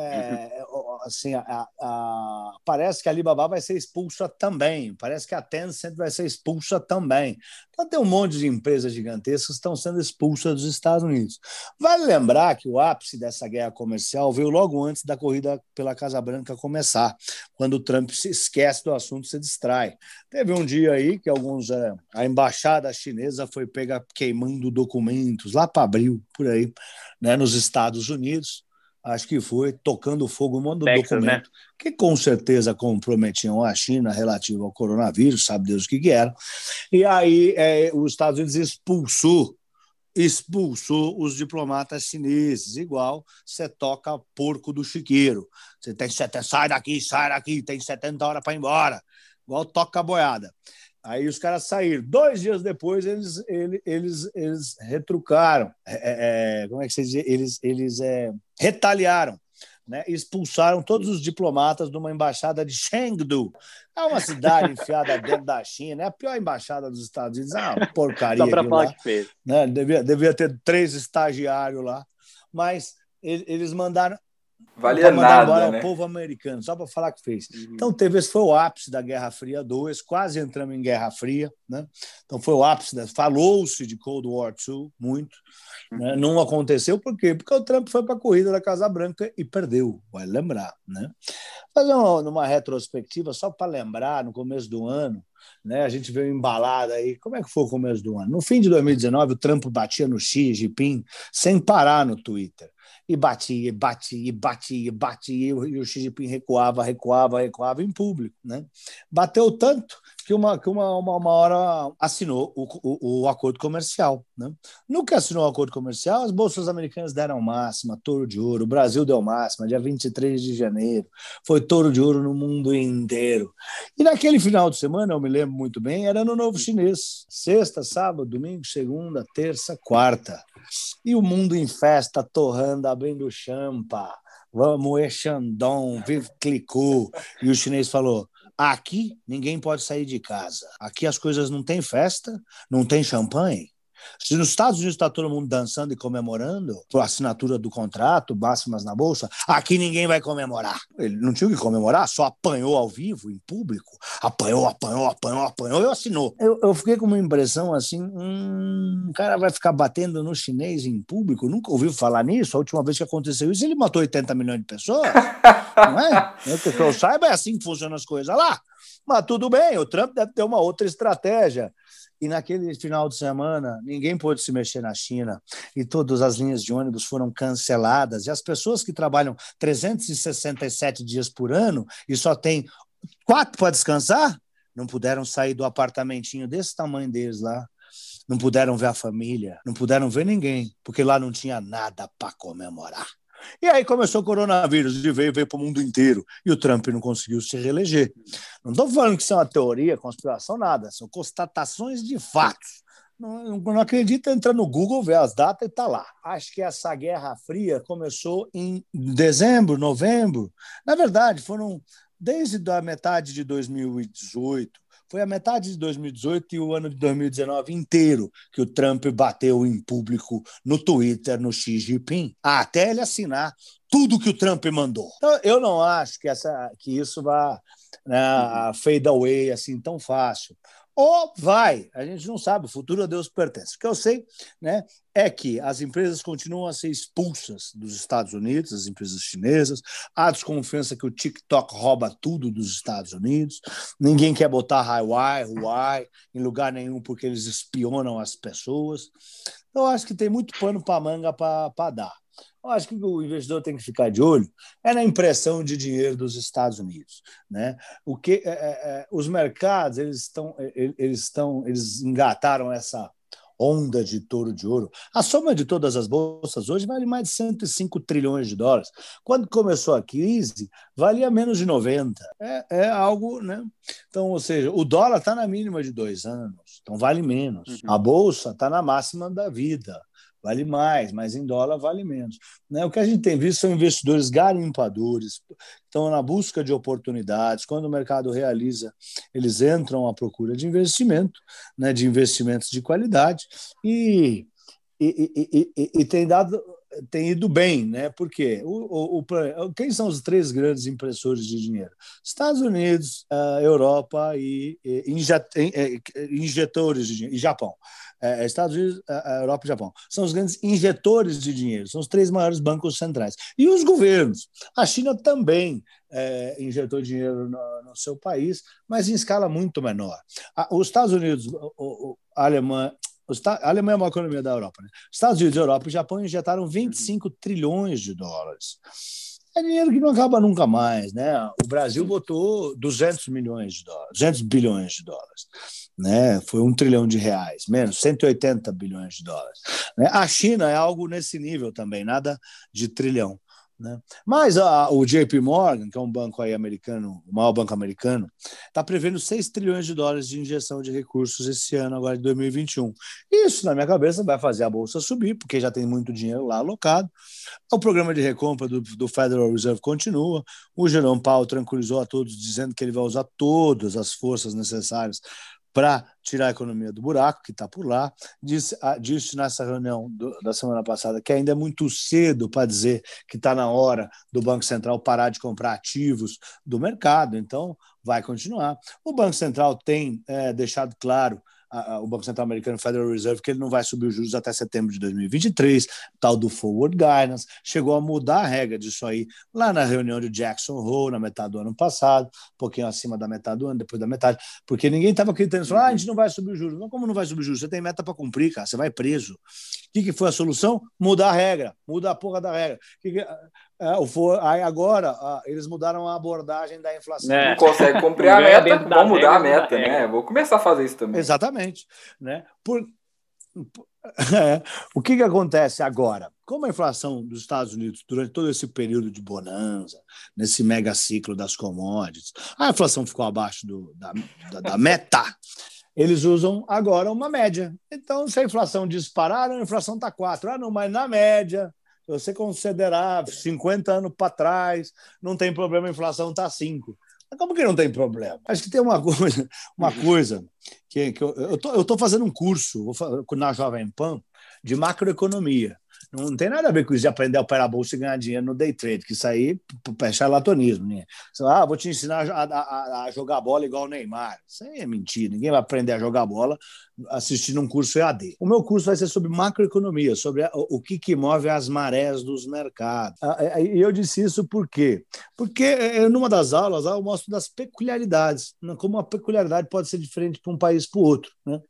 é, assim, a, a, parece que a Alibaba vai ser expulsa também, parece que a Tencent vai ser expulsa também. Então tem um monte de empresas gigantescas que estão sendo expulsas dos Estados Unidos. Vale lembrar que o ápice dessa guerra comercial veio logo antes da corrida pela Casa Branca começar, quando o Trump se esquece do assunto, se distrai. Teve um dia aí que alguns é, a embaixada chinesa foi pega queimando documentos lá para abril, por aí, né, nos Estados Unidos acho que foi, tocando fogo um Texas, né? documento né? que com certeza comprometiam a China relativo ao coronavírus, sabe Deus o que, que era. E aí é, os Estados Unidos expulsou expulsou os diplomatas chineses, igual você toca porco do chiqueiro. Você tem 70, sai daqui, sai daqui, tem 70 horas para ir embora. Igual toca a boiada. Aí os caras saíram. Dois dias depois, eles, eles, eles, eles retrucaram. É, é, é como é que se diz? Eles, eles é, retaliaram. Né, expulsaram todos os diplomatas de uma embaixada de Chengdu. É uma cidade enfiada dentro da China, é a pior embaixada dos Estados Unidos. É uma porcaria. Só para falar lá, que fez. Né, devia, devia ter três estagiários lá. Mas eles mandaram. Valia nada, embora né? o povo americano, só para falar que fez. Uhum. Então, teve, esse foi o ápice da Guerra Fria 2, quase entramos em Guerra Fria, né? Então, foi o ápice, falou-se de Cold War II, muito, né? Uhum. Não aconteceu por quê? Porque o Trump foi para a corrida da Casa Branca e perdeu, vai lembrar, né? Fazer uma, uma retrospectiva só para lembrar, no começo do ano, né? A gente veio embalada aí. Como é que foi o começo do ano? No fim de 2019, o Trump batia no Xi Jinping sem parar no Twitter e batia, batia, batia, batia, e o Xi Jinping recuava, recuava, recuava em público. Né? Bateu tanto que uma, que uma, uma, uma hora assinou o, o, o, acordo comercial. Né? No que assinou o acordo comercial, as bolsas americanas deram máxima, touro de ouro, o Brasil deu máxima, dia 23 de janeiro, foi touro de ouro no mundo inteiro. E naquele final de semana, eu me lembro muito bem, era no Novo Chinês, sexta, sábado, domingo, segunda, terça, quarta. E o mundo em festa, torrando, abrindo champa. Vamos, Xandão, vive clicou. E o chinês falou: aqui ninguém pode sair de casa. Aqui as coisas não tem festa, não tem champanhe. Se nos Estados Unidos está todo mundo dançando e comemorando por assinatura do contrato, máximas na bolsa, aqui ninguém vai comemorar. Ele não tinha o que comemorar, só apanhou ao vivo, em público. Apanhou, apanhou, apanhou, apanhou e assinou. Eu, eu fiquei com uma impressão assim: hum, o cara vai ficar batendo no chinês em público. Nunca ouviu falar nisso. A última vez que aconteceu isso, ele matou 80 milhões de pessoas. não é? Que eu saiba, é assim que funcionam as coisas lá. Mas tudo bem, o Trump deve ter uma outra estratégia. E naquele final de semana, ninguém pôde se mexer na China e todas as linhas de ônibus foram canceladas. E as pessoas que trabalham 367 dias por ano e só tem quatro para descansar, não puderam sair do apartamentinho desse tamanho deles lá. Não puderam ver a família, não puderam ver ninguém, porque lá não tinha nada para comemorar. E aí começou o coronavírus e veio, veio para o mundo inteiro. E o Trump não conseguiu se reeleger. Não estou falando que isso é uma teoria, conspiração, nada. São constatações de fatos. Não, não acredita, entra no Google, vê as datas e está lá. Acho que essa Guerra Fria começou em dezembro, novembro. Na verdade, foram desde a metade de 2018 foi a metade de 2018 e o ano de 2019 inteiro que o Trump bateu em público no Twitter, no Xi Jinping, até ele assinar tudo que o Trump mandou. Então, eu não acho que, essa, que isso vá né, fade away assim tão fácil. Ou vai, a gente não sabe, o futuro a Deus pertence. O que eu sei né, é que as empresas continuam a ser expulsas dos Estados Unidos, as empresas chinesas, há desconfiança que o TikTok rouba tudo dos Estados Unidos, ninguém quer botar Huawei, Huawei em lugar nenhum porque eles espionam as pessoas. Eu acho que tem muito pano para manga para dar. Eu acho que o investidor tem que ficar de olho é na impressão de dinheiro dos Estados Unidos, né? O que é, é, é os mercados eles estão eles estão eles engataram essa onda de touro de ouro. A soma de todas as bolsas hoje vale mais de 105 trilhões de dólares. Quando começou a crise, valia menos de 90. É, é algo, né? Então, ou seja, o dólar está na mínima de dois anos, então vale menos. Uhum. A bolsa está na máxima da vida vale mais, mas em dólar vale menos. Né? O que a gente tem visto são investidores garimpadores, estão na busca de oportunidades. Quando o mercado realiza, eles entram à procura de investimento, né? de investimentos de qualidade, e, e, e, e, tem dado tem ido bem, né? Porque o, o, o, quem são os três grandes impressores de dinheiro? Estados Unidos, Europa e, e injetores de dinheiro, e Japão. É, é, Estados Unidos, Europa e Japão. São os grandes injetores de dinheiro, são os três maiores bancos centrais. E os governos. A China também é, injetou dinheiro no, no, seu país, mas em escala muito menor. os Estados Unidos, a Alemanha, a Alemanha é uma economia da Europa. Né? Estados Unidos, Europa e Japão injetaram 25 uhum. trilhões de dólares. É dinheiro que não acaba nunca mais, né? O Brasil botou 200 milhões de dólares, 200 bilhões de dólares, né? Foi um trilhão de reais, menos 180 bilhões de dólares. Né? A China é algo nesse nível também, nada de trilhão. Né? Mas a, o JP Morgan, que é um banco aí americano, o maior banco americano, está prevendo 6 trilhões de dólares de injeção de recursos esse ano, agora de 2021. Isso, na minha cabeça, vai fazer a bolsa subir, porque já tem muito dinheiro lá alocado. O programa de recompra do, do Federal Reserve continua. O Jerome Powell tranquilizou a todos, dizendo que ele vai usar todas as forças necessárias para tirar a economia do buraco, que está por lá. Disse, ah, disse nessa reunião do, da semana passada que ainda é muito cedo para dizer que está na hora do Banco Central parar de comprar ativos do mercado, então vai continuar. O Banco Central tem é, deixado claro o Banco Central Americano Federal Reserve que ele não vai subir os juros até setembro de 2023, tal do forward guidance, chegou a mudar a regra disso aí lá na reunião de Jackson Hole, na metade do ano passado, um pouquinho acima da metade do ano, depois da metade, porque ninguém estava acreditando, ah, a gente não vai subir os juros. Não, como não vai subir os juros? Você tem meta para cumprir, cara, você vai preso. O que, que foi a solução? Mudar a regra, muda a porra da regra. Que que, é, for, aí agora eles mudaram a abordagem da inflação. É. Não consegue cumprir a meta, vão mudar a meta, né? Vou começar a fazer isso também. Exatamente. Né? Por, é, o que, que acontece agora? Como a inflação dos Estados Unidos, durante todo esse período de bonança, nesse mega ciclo das commodities, a inflação ficou abaixo do, da, da, da meta, eles usam agora uma média. Então, se a inflação disparar, a inflação está 4. Ah, não, mas na média, você considerar 50 anos para trás, não tem problema, a inflação está 5. Mas como que não tem problema? Acho que tem uma coisa, uma coisa que, que eu estou fazendo um curso na Jovem Pan de macroeconomia. Não tem nada a ver com isso de aprender a operar a bolsa e ganhar dinheiro no day trade, que isso aí é charlatanismo. Né? ah, vou te ensinar a, a, a, jogar bola igual o Neymar. Isso aí é mentira. Ninguém vai aprender a jogar bola assistindo um curso EAD. O meu curso vai ser sobre macroeconomia, sobre o que, que move as marés dos mercados. E eu disse isso por quê? Porque é, é, numa das aulas eu mostro das peculiaridades, né? como uma peculiaridade pode ser diferente para um país para o outro. Né?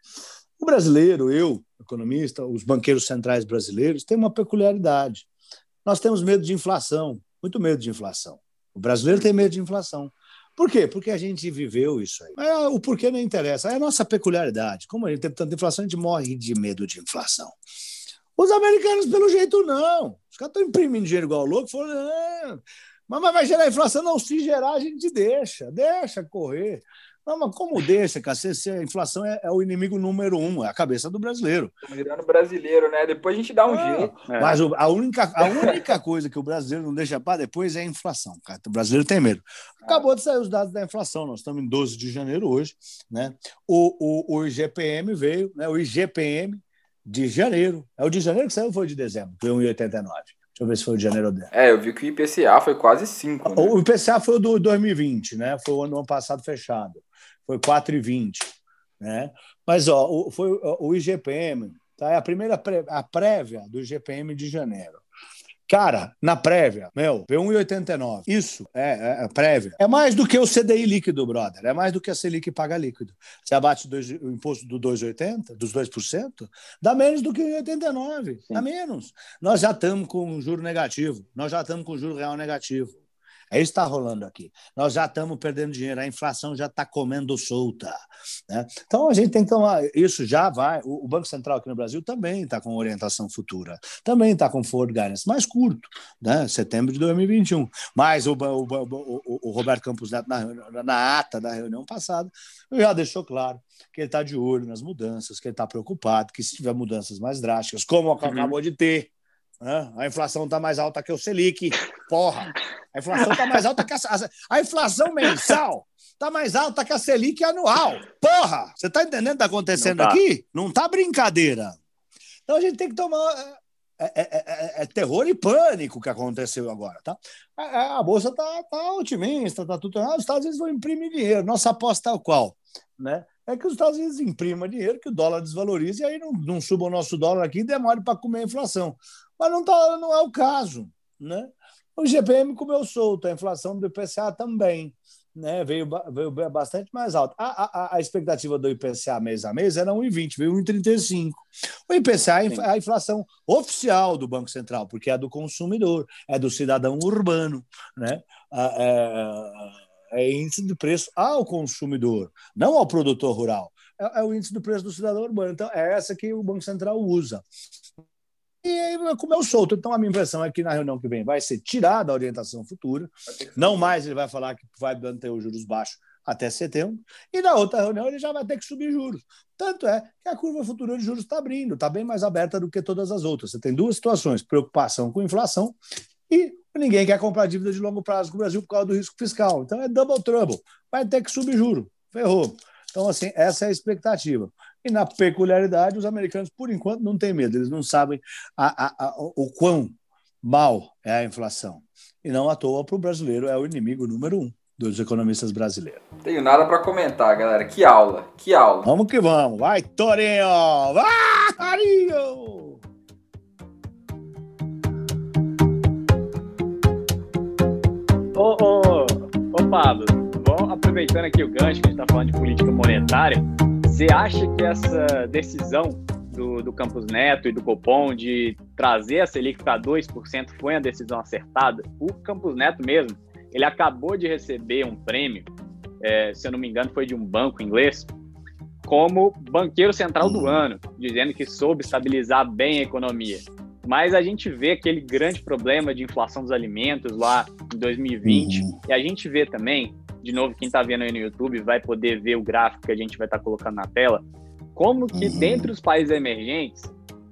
O brasileiro, eu, economista, os banqueiros centrais brasileiros, têm uma peculiaridade. Nós temos medo de inflação, muito medo de inflação. O brasileiro tem medo de inflação. Por quê? Porque a gente viveu isso aí. É, o porquê não interessa. É a nossa peculiaridade. Como a gente tem tanta inflação, a gente morre de medo de inflação. Os americanos, pelo jeito, não. Os caras estão imprimindo dinheiro igual louco. Falaram, mas vai gerar inflação? Não, se gerar, a gente deixa. Deixa correr. Não, mas como deixa, cara? Se, se a inflação é, é, o inimigo número um, é a cabeça do brasileiro. Virando brasileiro, né? Depois a gente dá um é, jeito. Mas o, a, única, a única coisa que o brasileiro não deixa para depois é a inflação, cara. O brasileiro tem medo. Acabou de sair os dados da inflação, nós estamos em 12 de janeiro hoje, né? O, o, o IGPM veio, né? O IGPM de janeiro. É o de janeiro que saiu ou foi de dezembro? Foi 1,89. Deixa eu ver se foi de janeiro ou dezembro. É, eu vi que o IPCA foi quase 5. Né? O IPCA foi o do 2020, né? Foi o ano passado fechado foi 4,20. Né? Mas ó, foi o IGPM, tá? é a primeira a prévia do IGPM de janeiro. Cara, na prévia, meu, P1,89. Isso é, é, é, prévia. É mais do que o CDI líquido, brother. É mais do que a Selic paga líquido. Você abate dois, o imposto do 2,80, dos 2%, dá menos do que 1,89. Dá menos. Nós já estamos com juro negativo. Nós já estamos com juro real negativo. É isso que está rolando aqui. Nós já estamos perdendo dinheiro, a inflação já está comendo solta. Né? Então a gente tem que tomar. Isso já vai. O, Banco Central aqui no Brasil também está com orientação futura, também está com forward guidance mais curto, né? setembro de 2021. Mas o, o, o, o Roberto Campos Neto, na, na ata da reunião passada, já deixou claro que ele está de olho nas mudanças, que ele está preocupado, que se tiver mudanças mais drásticas, como uhum. acabou de ter, né? a inflação está mais alta que o Selic, porra. A inflação está mais alta que a, a inflação mensal está mais alta que a Selic anual. Porra! Você está entendendo o que está acontecendo Não tá. aqui? Não está brincadeira. Então a gente tem que tomar. É, é, é, é, terror e pânico que aconteceu agora, tá? A, bolsa tá, tá otimista, tá tudo. Ah, os Estados Unidos vão imprimir dinheiro. Nossa aposta é o qual, né? É que os Estados Unidos imprimam dinheiro, que o dólar desvalorize e aí não, não suba o nosso dólar aqui e demore para comer a inflação. Mas não, tá, não é o caso, né? O GPM comeu solto, a inflação do IPCA também. né, veio, veio bastante mais alto. A, a, a, expectativa do IPCA mês a mês era 1,20, veio 1,35. O IPCA é a inflação oficial do Banco Central, porque é do consumidor, é do cidadão urbano, né? É, é índice de preço ao consumidor, não ao produtor rural. É, é o índice do preço do cidadão urbano. Então, é essa que o Banco Central usa. E aí comeu solto. Então, a minha impressão é que na reunião que vem vai ser tirada a orientação futura. Não mais ele vai falar que vai manter os juros baixos até setembro. E na outra reunião ele já vai ter que subir juros. Tanto é que a curva futura de juros está abrindo, está bem mais aberta do que todas as outras. Você tem duas situações: preocupação com inflação e ninguém quer comprar dívida de longo prazo com o Brasil por causa do risco fiscal. Então é double trouble. Vai ter que subir juro. Ferrou. Então, assim, essa é a expectativa. E na peculiaridade, os americanos, por enquanto, não têm medo, eles não sabem a, a, a, o quão mal é a inflação. E não à toa, para o brasileiro, é o inimigo número um dos economistas brasileiros. Tenho nada para comentar, galera. Que aula, que aula. Vamos que vamos. Vai, Torinho! Vai, Torinho! Ô, ô, ô, Pablo, vamos aproveitando aqui o gancho que a gente está falando de política monetária. Você acha que essa decisão do, do Campos Neto e do Copom de trazer a Selic para 2% foi uma decisão acertada? O Campos Neto mesmo, ele acabou de receber um prêmio, é, se eu não me engano, foi de um banco inglês, como banqueiro central do ano, dizendo que soube estabilizar bem a economia. Mas a gente vê aquele grande problema de inflação dos alimentos lá em 2020, uhum. e a gente vê também de novo, quem está vendo aí no YouTube vai poder ver o gráfico que a gente vai estar tá colocando na tela, como que uhum. dentre os países emergentes,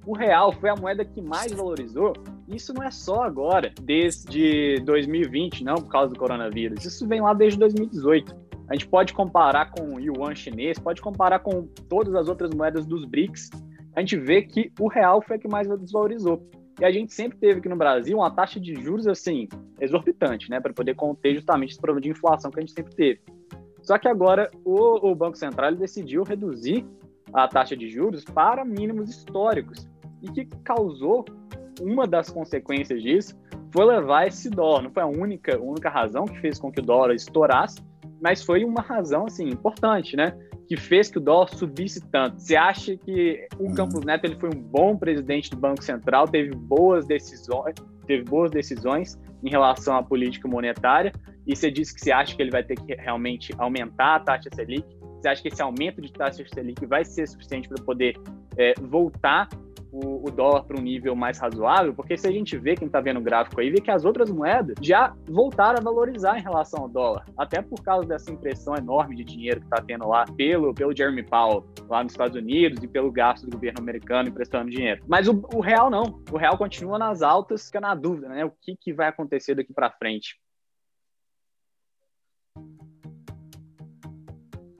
o real foi a moeda que mais valorizou. Isso não é só agora, desde 2020, não por causa do coronavírus. Isso vem lá desde 2018. A gente pode comparar com o yuan chinês, pode comparar com todas as outras moedas dos BRICS. A gente vê que o real foi a que mais desvalorizou. E a gente sempre teve aqui no Brasil uma taxa de juros assim exorbitante, né, para poder conter justamente esse problema de inflação que a gente sempre teve. Só que agora o, o Banco Central decidiu reduzir a taxa de juros para mínimos históricos e que causou uma das consequências disso foi levar esse dólar. Não foi a única, única razão que fez com que o dólar estourasse, mas foi uma razão assim importante, né? Que fez que o dólar subisse tanto? Você acha que o uhum. Campos Neto ele foi um bom presidente do Banco Central, teve boas decisões, teve boas decisões em relação à política monetária? E você disse que você acha que ele vai ter que realmente aumentar a taxa Selic? Você acha que esse aumento de taxa Selic vai ser suficiente para poder é, voltar o, o dólar para um nível mais razoável, porque se a gente vê, quem está vendo o gráfico aí, vê que as outras moedas já voltaram a valorizar em relação ao dólar, até por causa dessa impressão enorme de dinheiro que está tendo lá pelo, pelo Jeremy Powell lá nos Estados Unidos e pelo gasto do governo americano emprestando dinheiro. Mas o, o real não, o real continua nas altas, fica na dúvida, né? O que, que vai acontecer daqui para frente?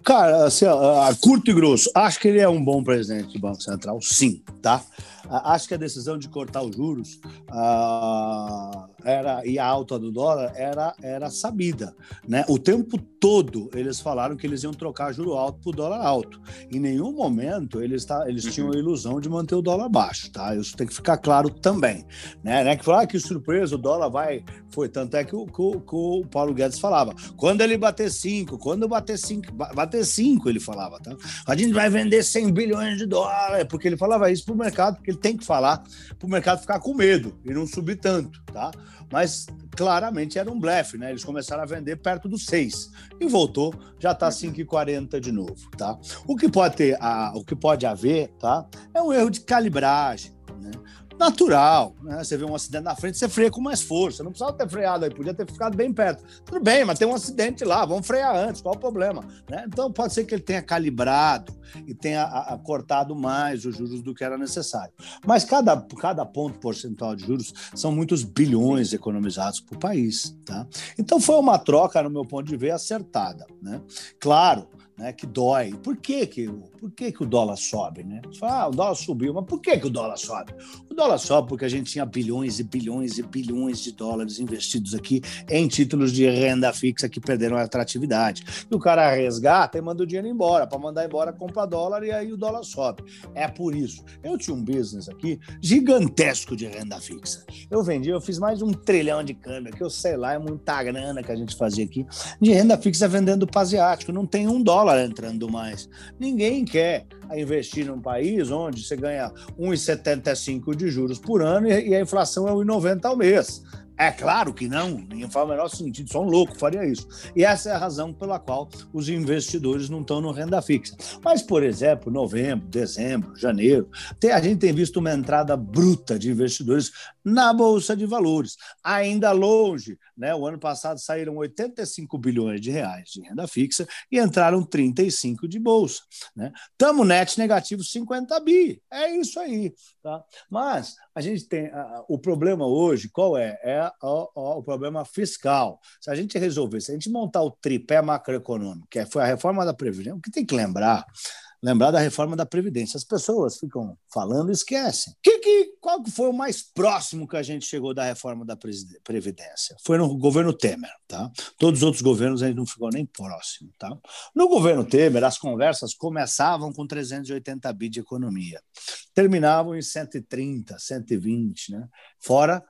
Cara, assim, a curto e grosso, acho que ele é um bom presidente do Banco Central, sim, tá? Acho que a decisão de cortar os juros uh, era, e a alta do dólar era, era sabida. Né? O tempo todo eles falaram que eles iam trocar juro alto por dólar alto. Em nenhum momento eles, tá, eles tinham a uhum. ilusão de manter o dólar baixo. Tá? Isso tem que ficar claro também. Né? Né? Que falar ah, que surpresa, o dólar vai. Foi tanto é que o, que, que o Paulo Guedes falava. Quando ele bater 5, quando bater 5, bater 5, ele falava. Tá? A gente vai vender 100 bilhões de dólares, porque ele falava isso para o mercado, porque ele tem que falar para o mercado ficar com medo e não subir tanto. Tá? mas claramente era um blefe, né? Eles começaram a vender perto dos 6 e voltou, já está 5,40 de novo, tá? O que pode ter, a, o que pode haver, tá? É um erro de calibragem, né? Natural. Né? Você vê um acidente na frente, você freia com mais força. Não precisava ter freado aí, podia ter ficado bem perto. Tudo bem, mas tem um acidente lá, vamos frear antes, qual o problema? Né? Então pode ser que ele tenha calibrado e tenha a, a, cortado mais os juros do que era necessário. Mas cada, cada ponto percentual de juros são muitos bilhões economizados por país. Tá? Então foi uma troca, no meu ponto de ver, acertada. Né? Claro, né, que dói. Por que, que, por que, que o dólar sobe? Né? Fala, ah, o dólar subiu, mas por que, que o dólar sobe? Dólar só, porque a gente tinha bilhões e bilhões e bilhões de dólares investidos aqui em títulos de renda fixa que perderam a atratividade. E o cara resgata e manda o dinheiro embora. Para mandar embora, compra dólar e aí o dólar sobe. É por isso. Eu tinha um business aqui gigantesco de renda fixa. Eu vendi, eu fiz mais de um trilhão de câmbio, que eu sei lá, é muita grana que a gente fazia aqui, de renda fixa vendendo para asiático. Não tem um dólar entrando mais. Ninguém quer investir num país onde você ganha 1,75 de juros por ano e a inflação é 1,90 ao mês. É claro que não, nem faz o menor sentido, só um louco faria isso. E essa é a razão pela qual os investidores não estão no renda fixa. Mas, por exemplo, novembro, dezembro, janeiro, a gente tem visto uma entrada bruta de investidores na Bolsa de Valores. Ainda longe, né? O ano passado saíram 85 bilhões de reais de renda fixa e entraram 35 de bolsa. Né? Tamo net negativo 50 bi. É isso aí. Tá? Mas a gente tem. A, o problema hoje, qual é? É o, o, problema fiscal. Se a gente resolver, se a gente montar o tripé macroeconômico, que é, foi a reforma da Previdência, o que tem que lembrar lembrar da reforma da Previdência. As pessoas ficam falando e esquecem. Que, que, qual foi o mais próximo que a gente chegou da reforma da Previdência? Foi no governo Temer. Tá? Todos os outros governos a gente não ficou nem próximo. Tá? No governo Temer, as conversas começavam com 380 bi de economia, terminavam em 130, 120, né? fora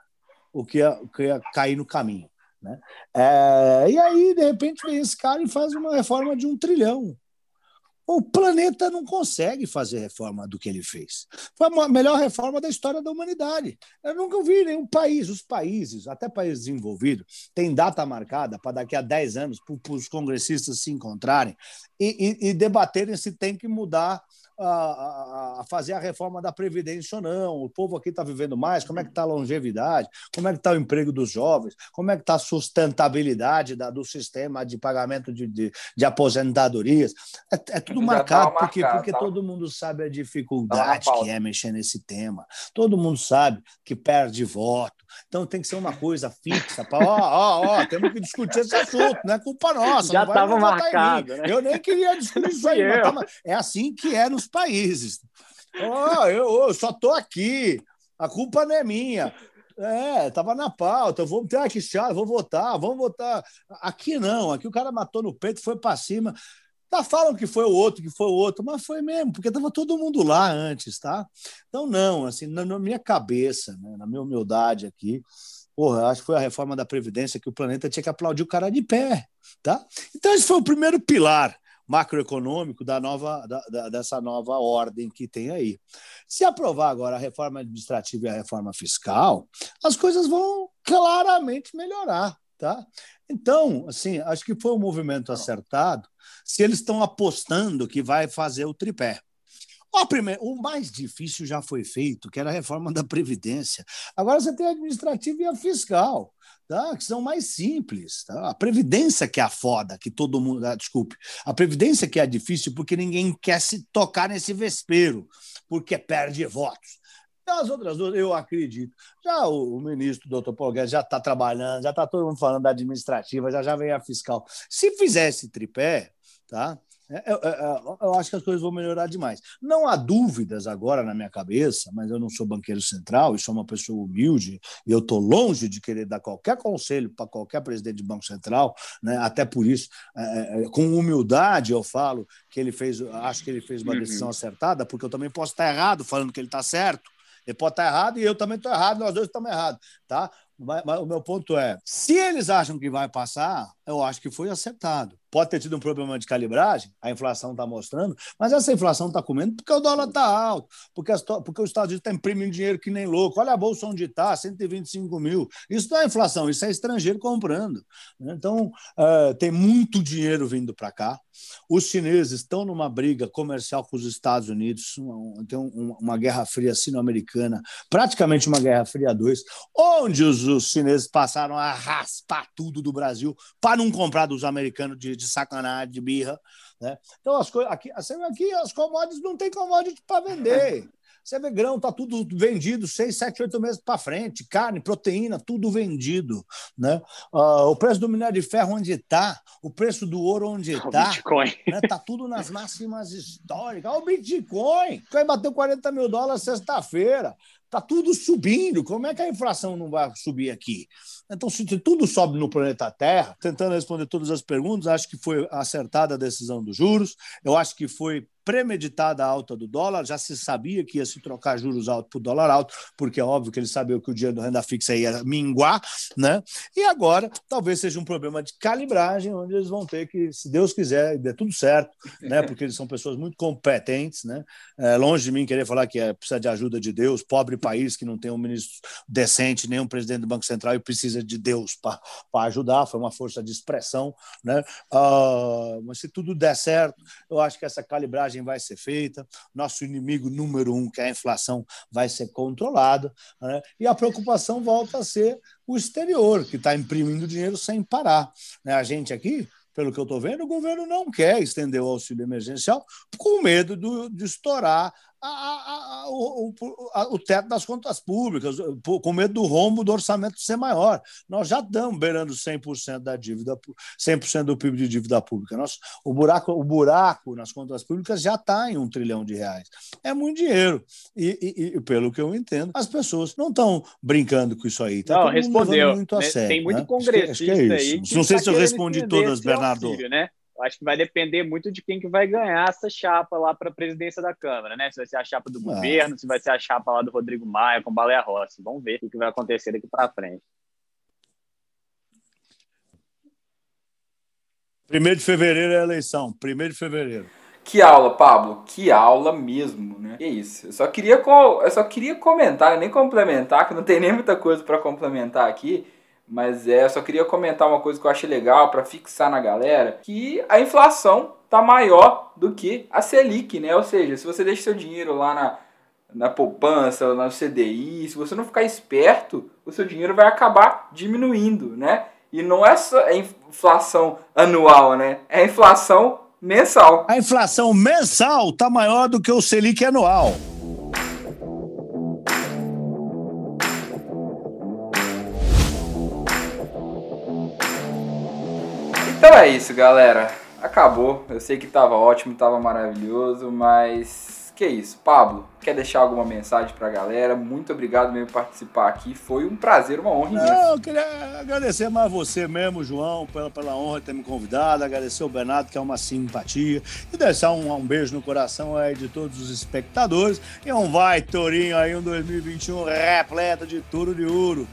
o que ia, que ia cair no caminho. Né? É, e aí, de repente, vem esse cara e faz uma reforma de um trilhão. O planeta não consegue fazer reforma do que ele fez. Foi a melhor reforma da história da humanidade. Eu nunca vi nenhum país, os países, até países desenvolvidos, tem data marcada para daqui a 10 anos para os congressistas se encontrarem e, e, e debaterem se tem que mudar a, a, fazer a reforma da Previdência ou não. O povo aqui está vivendo mais, como é que está a longevidade, como é que está o emprego dos jovens, como é que está a sustentabilidade da, do sistema de pagamento de, de, de aposentadorias. É, é tudo marcado, porque, marcado, porque tá? todo mundo sabe a dificuldade que é mexer nesse tema. Todo mundo sabe que perde voto. Então tem que ser uma coisa fixa. Ó, ó, ó, temos que discutir esse assunto, não é culpa nossa. Já estava marcado. Né? Eu nem queria discutir isso aí, mas tá, é assim que é nos países. Oh, eu, eu só estou aqui, a culpa não é minha. É, tava na pauta, vou ter aqui chato, vou votar, vamos votar. Aqui não, aqui o cara matou no peito, foi para cima. Tá, falam que foi o outro, que foi o outro, mas foi mesmo, porque estava todo mundo lá antes, tá? Então, não, assim, na, na minha cabeça, né, na minha humildade aqui, porra, acho que foi a reforma da Previdência que o planeta tinha que aplaudir o cara de pé, tá? Então, esse foi o primeiro pilar macroeconômico da nova, da, da, dessa nova ordem que tem aí. Se aprovar agora a reforma administrativa e a reforma fiscal, as coisas vão claramente melhorar, tá? Então, assim, acho que foi um movimento acertado se eles estão apostando que vai fazer o tripé. O, primeiro, o mais difícil já foi feito, que era a reforma da Previdência. Agora você tem a administrativa e a fiscal, tá? que são mais simples. Tá? A Previdência que é a foda, que todo mundo. Ah, desculpe. A Previdência que é difícil porque ninguém quer se tocar nesse vespeiro, porque perde votos. As outras duas, eu acredito. Já o, o ministro, doutor Paulo Guedes, já está trabalhando, já está todo mundo falando da administrativa, já já vem a fiscal. Se fizesse tripé, tá? É, é, é, eu acho que as coisas vão melhorar demais. Não há dúvidas agora na minha cabeça, mas eu não sou banqueiro central e sou uma pessoa humilde e eu estou longe de querer dar qualquer conselho para qualquer presidente de banco central, né? até por isso, é, com humildade eu falo que ele fez, acho que ele fez uma uhum. decisão acertada, porque eu também posso estar errado falando que ele está certo. Ele pode estar errado e eu também estou errado, nós dois estamos errados, tá? Mas, mas, o meu ponto é, se eles acham que vai passar, eu acho que foi acertado. Pode ter tido um problema de calibragem, a inflação está mostrando, mas essa inflação está comendo porque o dólar está alto, porque, as, porque os Estados Unidos está imprimindo dinheiro que nem louco. Olha a bolsa onde está, 125 mil. Isso não é inflação, isso é estrangeiro comprando. Né? Então, uh, tem muito dinheiro vindo para cá. Os chineses estão numa briga comercial com os Estados Unidos, tem uma guerra fria sino-americana, praticamente uma guerra fria 2, onde os os chineses passaram a raspar tudo do Brasil para não comprar dos americanos de, de sacanagem, de birra. Né? Então, as coisas aqui, aqui as commodities não tem commodity para vender. Você vê grão, tá tudo vendido seis, sete, oito meses para frente, carne, proteína, tudo vendido, né? Uh, o preço do minério de ferro onde está, o preço do ouro onde está, né? Tá tudo nas máximas históricas. Olha o Bitcoin, que bateu 40 mil dólares sexta-feira. Está tudo subindo. Como é que a inflação não vai subir aqui? Então, se tudo sobe no planeta Terra, tentando responder todas as perguntas, acho que foi acertada a decisão dos juros. Eu acho que foi premeditada alta do dólar, já se sabia que ia se trocar juros altos por dólar alto, porque é óbvio que eles sabiam que o dinheiro da renda fixa ia minguar, né? E agora talvez seja um problema de calibragem, onde eles vão ter que, se Deus quiser, dê tudo certo, né? Porque eles são pessoas muito competentes, né? É, longe de mim querer falar que é, precisa de ajuda de Deus, pobre país que não tem um ministro decente, nem um presidente do Banco Central e precisa de Deus para ajudar, foi uma força de expressão, né? Uh, mas se tudo der certo, eu acho que essa calibragem vai ser feita, nosso inimigo número um, que é a inflação, vai ser controlado, né? e a preocupação volta a ser o exterior, que está imprimindo dinheiro sem parar. Né? A gente aqui pelo que eu estou vendo, o governo não quer estender o auxílio emergencial com medo do, de estourar a, a, a, o, o, teto das contas públicas, com medo do rombo do orçamento ser maior. Nós já estamos beirando 100% da dívida, 100% do PIB de dívida pública. Nós, o, buraco, o buraco nas contas públicas já está em um trilhão de reais. É muito dinheiro. E, e, e, pelo que eu entendo, as pessoas não estão brincando com isso aí. Tá não, respondeu. Muito a sério, Tem muito né? congressista acho que, acho que é aí. não sei tá se eu respondi todas, Bernardo. Auxílio, né? Acho que vai depender muito de quem que vai ganhar essa chapa lá para a presidência da Câmara, né? Se vai ser a chapa do ah. governo, se vai ser a chapa lá do Rodrigo Maia com Baleia Rossi. Vamos ver o que vai acontecer daqui para frente. Primeiro de fevereiro é a eleição. Primeiro de fevereiro. Que aula, Pablo. Que aula mesmo, né? Que isso. Eu só queria, eu só queria comentar, nem complementar, que não tem nem muita coisa para complementar aqui mas é, eu só queria comentar uma coisa que eu achei legal para fixar na galera, que a inflação tá maior do que a Selic, né? Ou seja, se você deixa seu dinheiro lá na, na poupança, no CDI, se você não ficar esperto, o seu dinheiro vai acabar diminuindo, né? E não é só a inflação anual, né? É a inflação mensal. A inflação mensal tá maior do que o Selic anual. É isso, galera. Acabou. Eu sei que tava ótimo, tava maravilhoso, mas que isso. Pablo, quer deixar alguma mensagem pra galera? Muito obrigado mesmo por participar aqui. Foi um prazer, uma honra. Não, eu queria agradecer mais você mesmo, João, pela, pela honra de ter me convidado. Agradecer o Bernardo, que é uma simpatia. E deixar um, um beijo no coração aí de todos os espectadores. E um vai, Torinho, aí um 2021 repleto de tudo de ouro.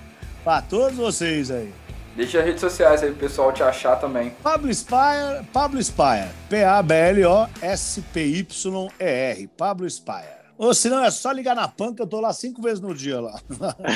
Pra todos vocês aí. Deixa as redes sociais aí pro pessoal te achar também. Pablo Spire, Pablo Spire, P-A-B-L-O-S-P-Y-E-R, Pablo Spire. Ou senão é só ligar na PAN que eu tô lá cinco vezes no dia lá.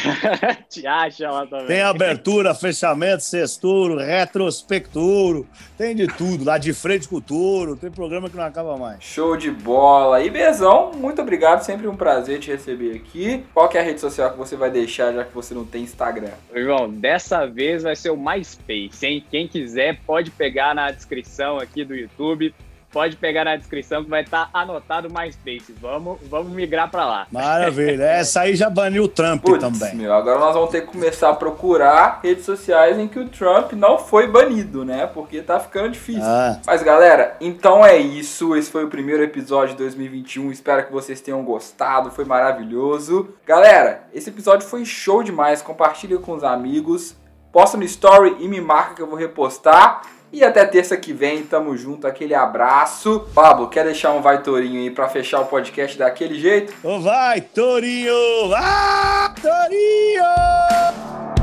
Te acha lá também. Tem abertura, fechamento, sexturo, retrospecturo, tem de tudo. Lá de frente com o touro, tem programa que não acaba mais. Show de bola. E Bezão, muito obrigado, sempre um prazer te receber aqui. Qual que é a rede social que você vai deixar, já que você não tem Instagram? João, dessa vez vai ser o MySpace, hein? Quem quiser pode pegar na descrição aqui do YouTube pode pegar na descrição que vai estar tá anotado MySpace. Vamos, vamos migrar para lá. Maravilha. Essa aí já baniu o Trump Puts, também. Meu, agora nós vamos ter que começar a procurar redes sociais em que o Trump não foi banido, né? Porque tá ficando difícil. Ah. Mas galera, então é isso. Esse foi o primeiro episódio de 2021. Espero que vocês tenham gostado. Foi maravilhoso. Galera, esse episódio foi show demais. Compartilha com os amigos. Posta no story e me marca que eu vou repostar. E até terça que vem, tamo junto, aquele abraço. Pablo, quer deixar um vai Torinho aí pra fechar o podcast daquele jeito? Vai Torinho! Ah, Torinho!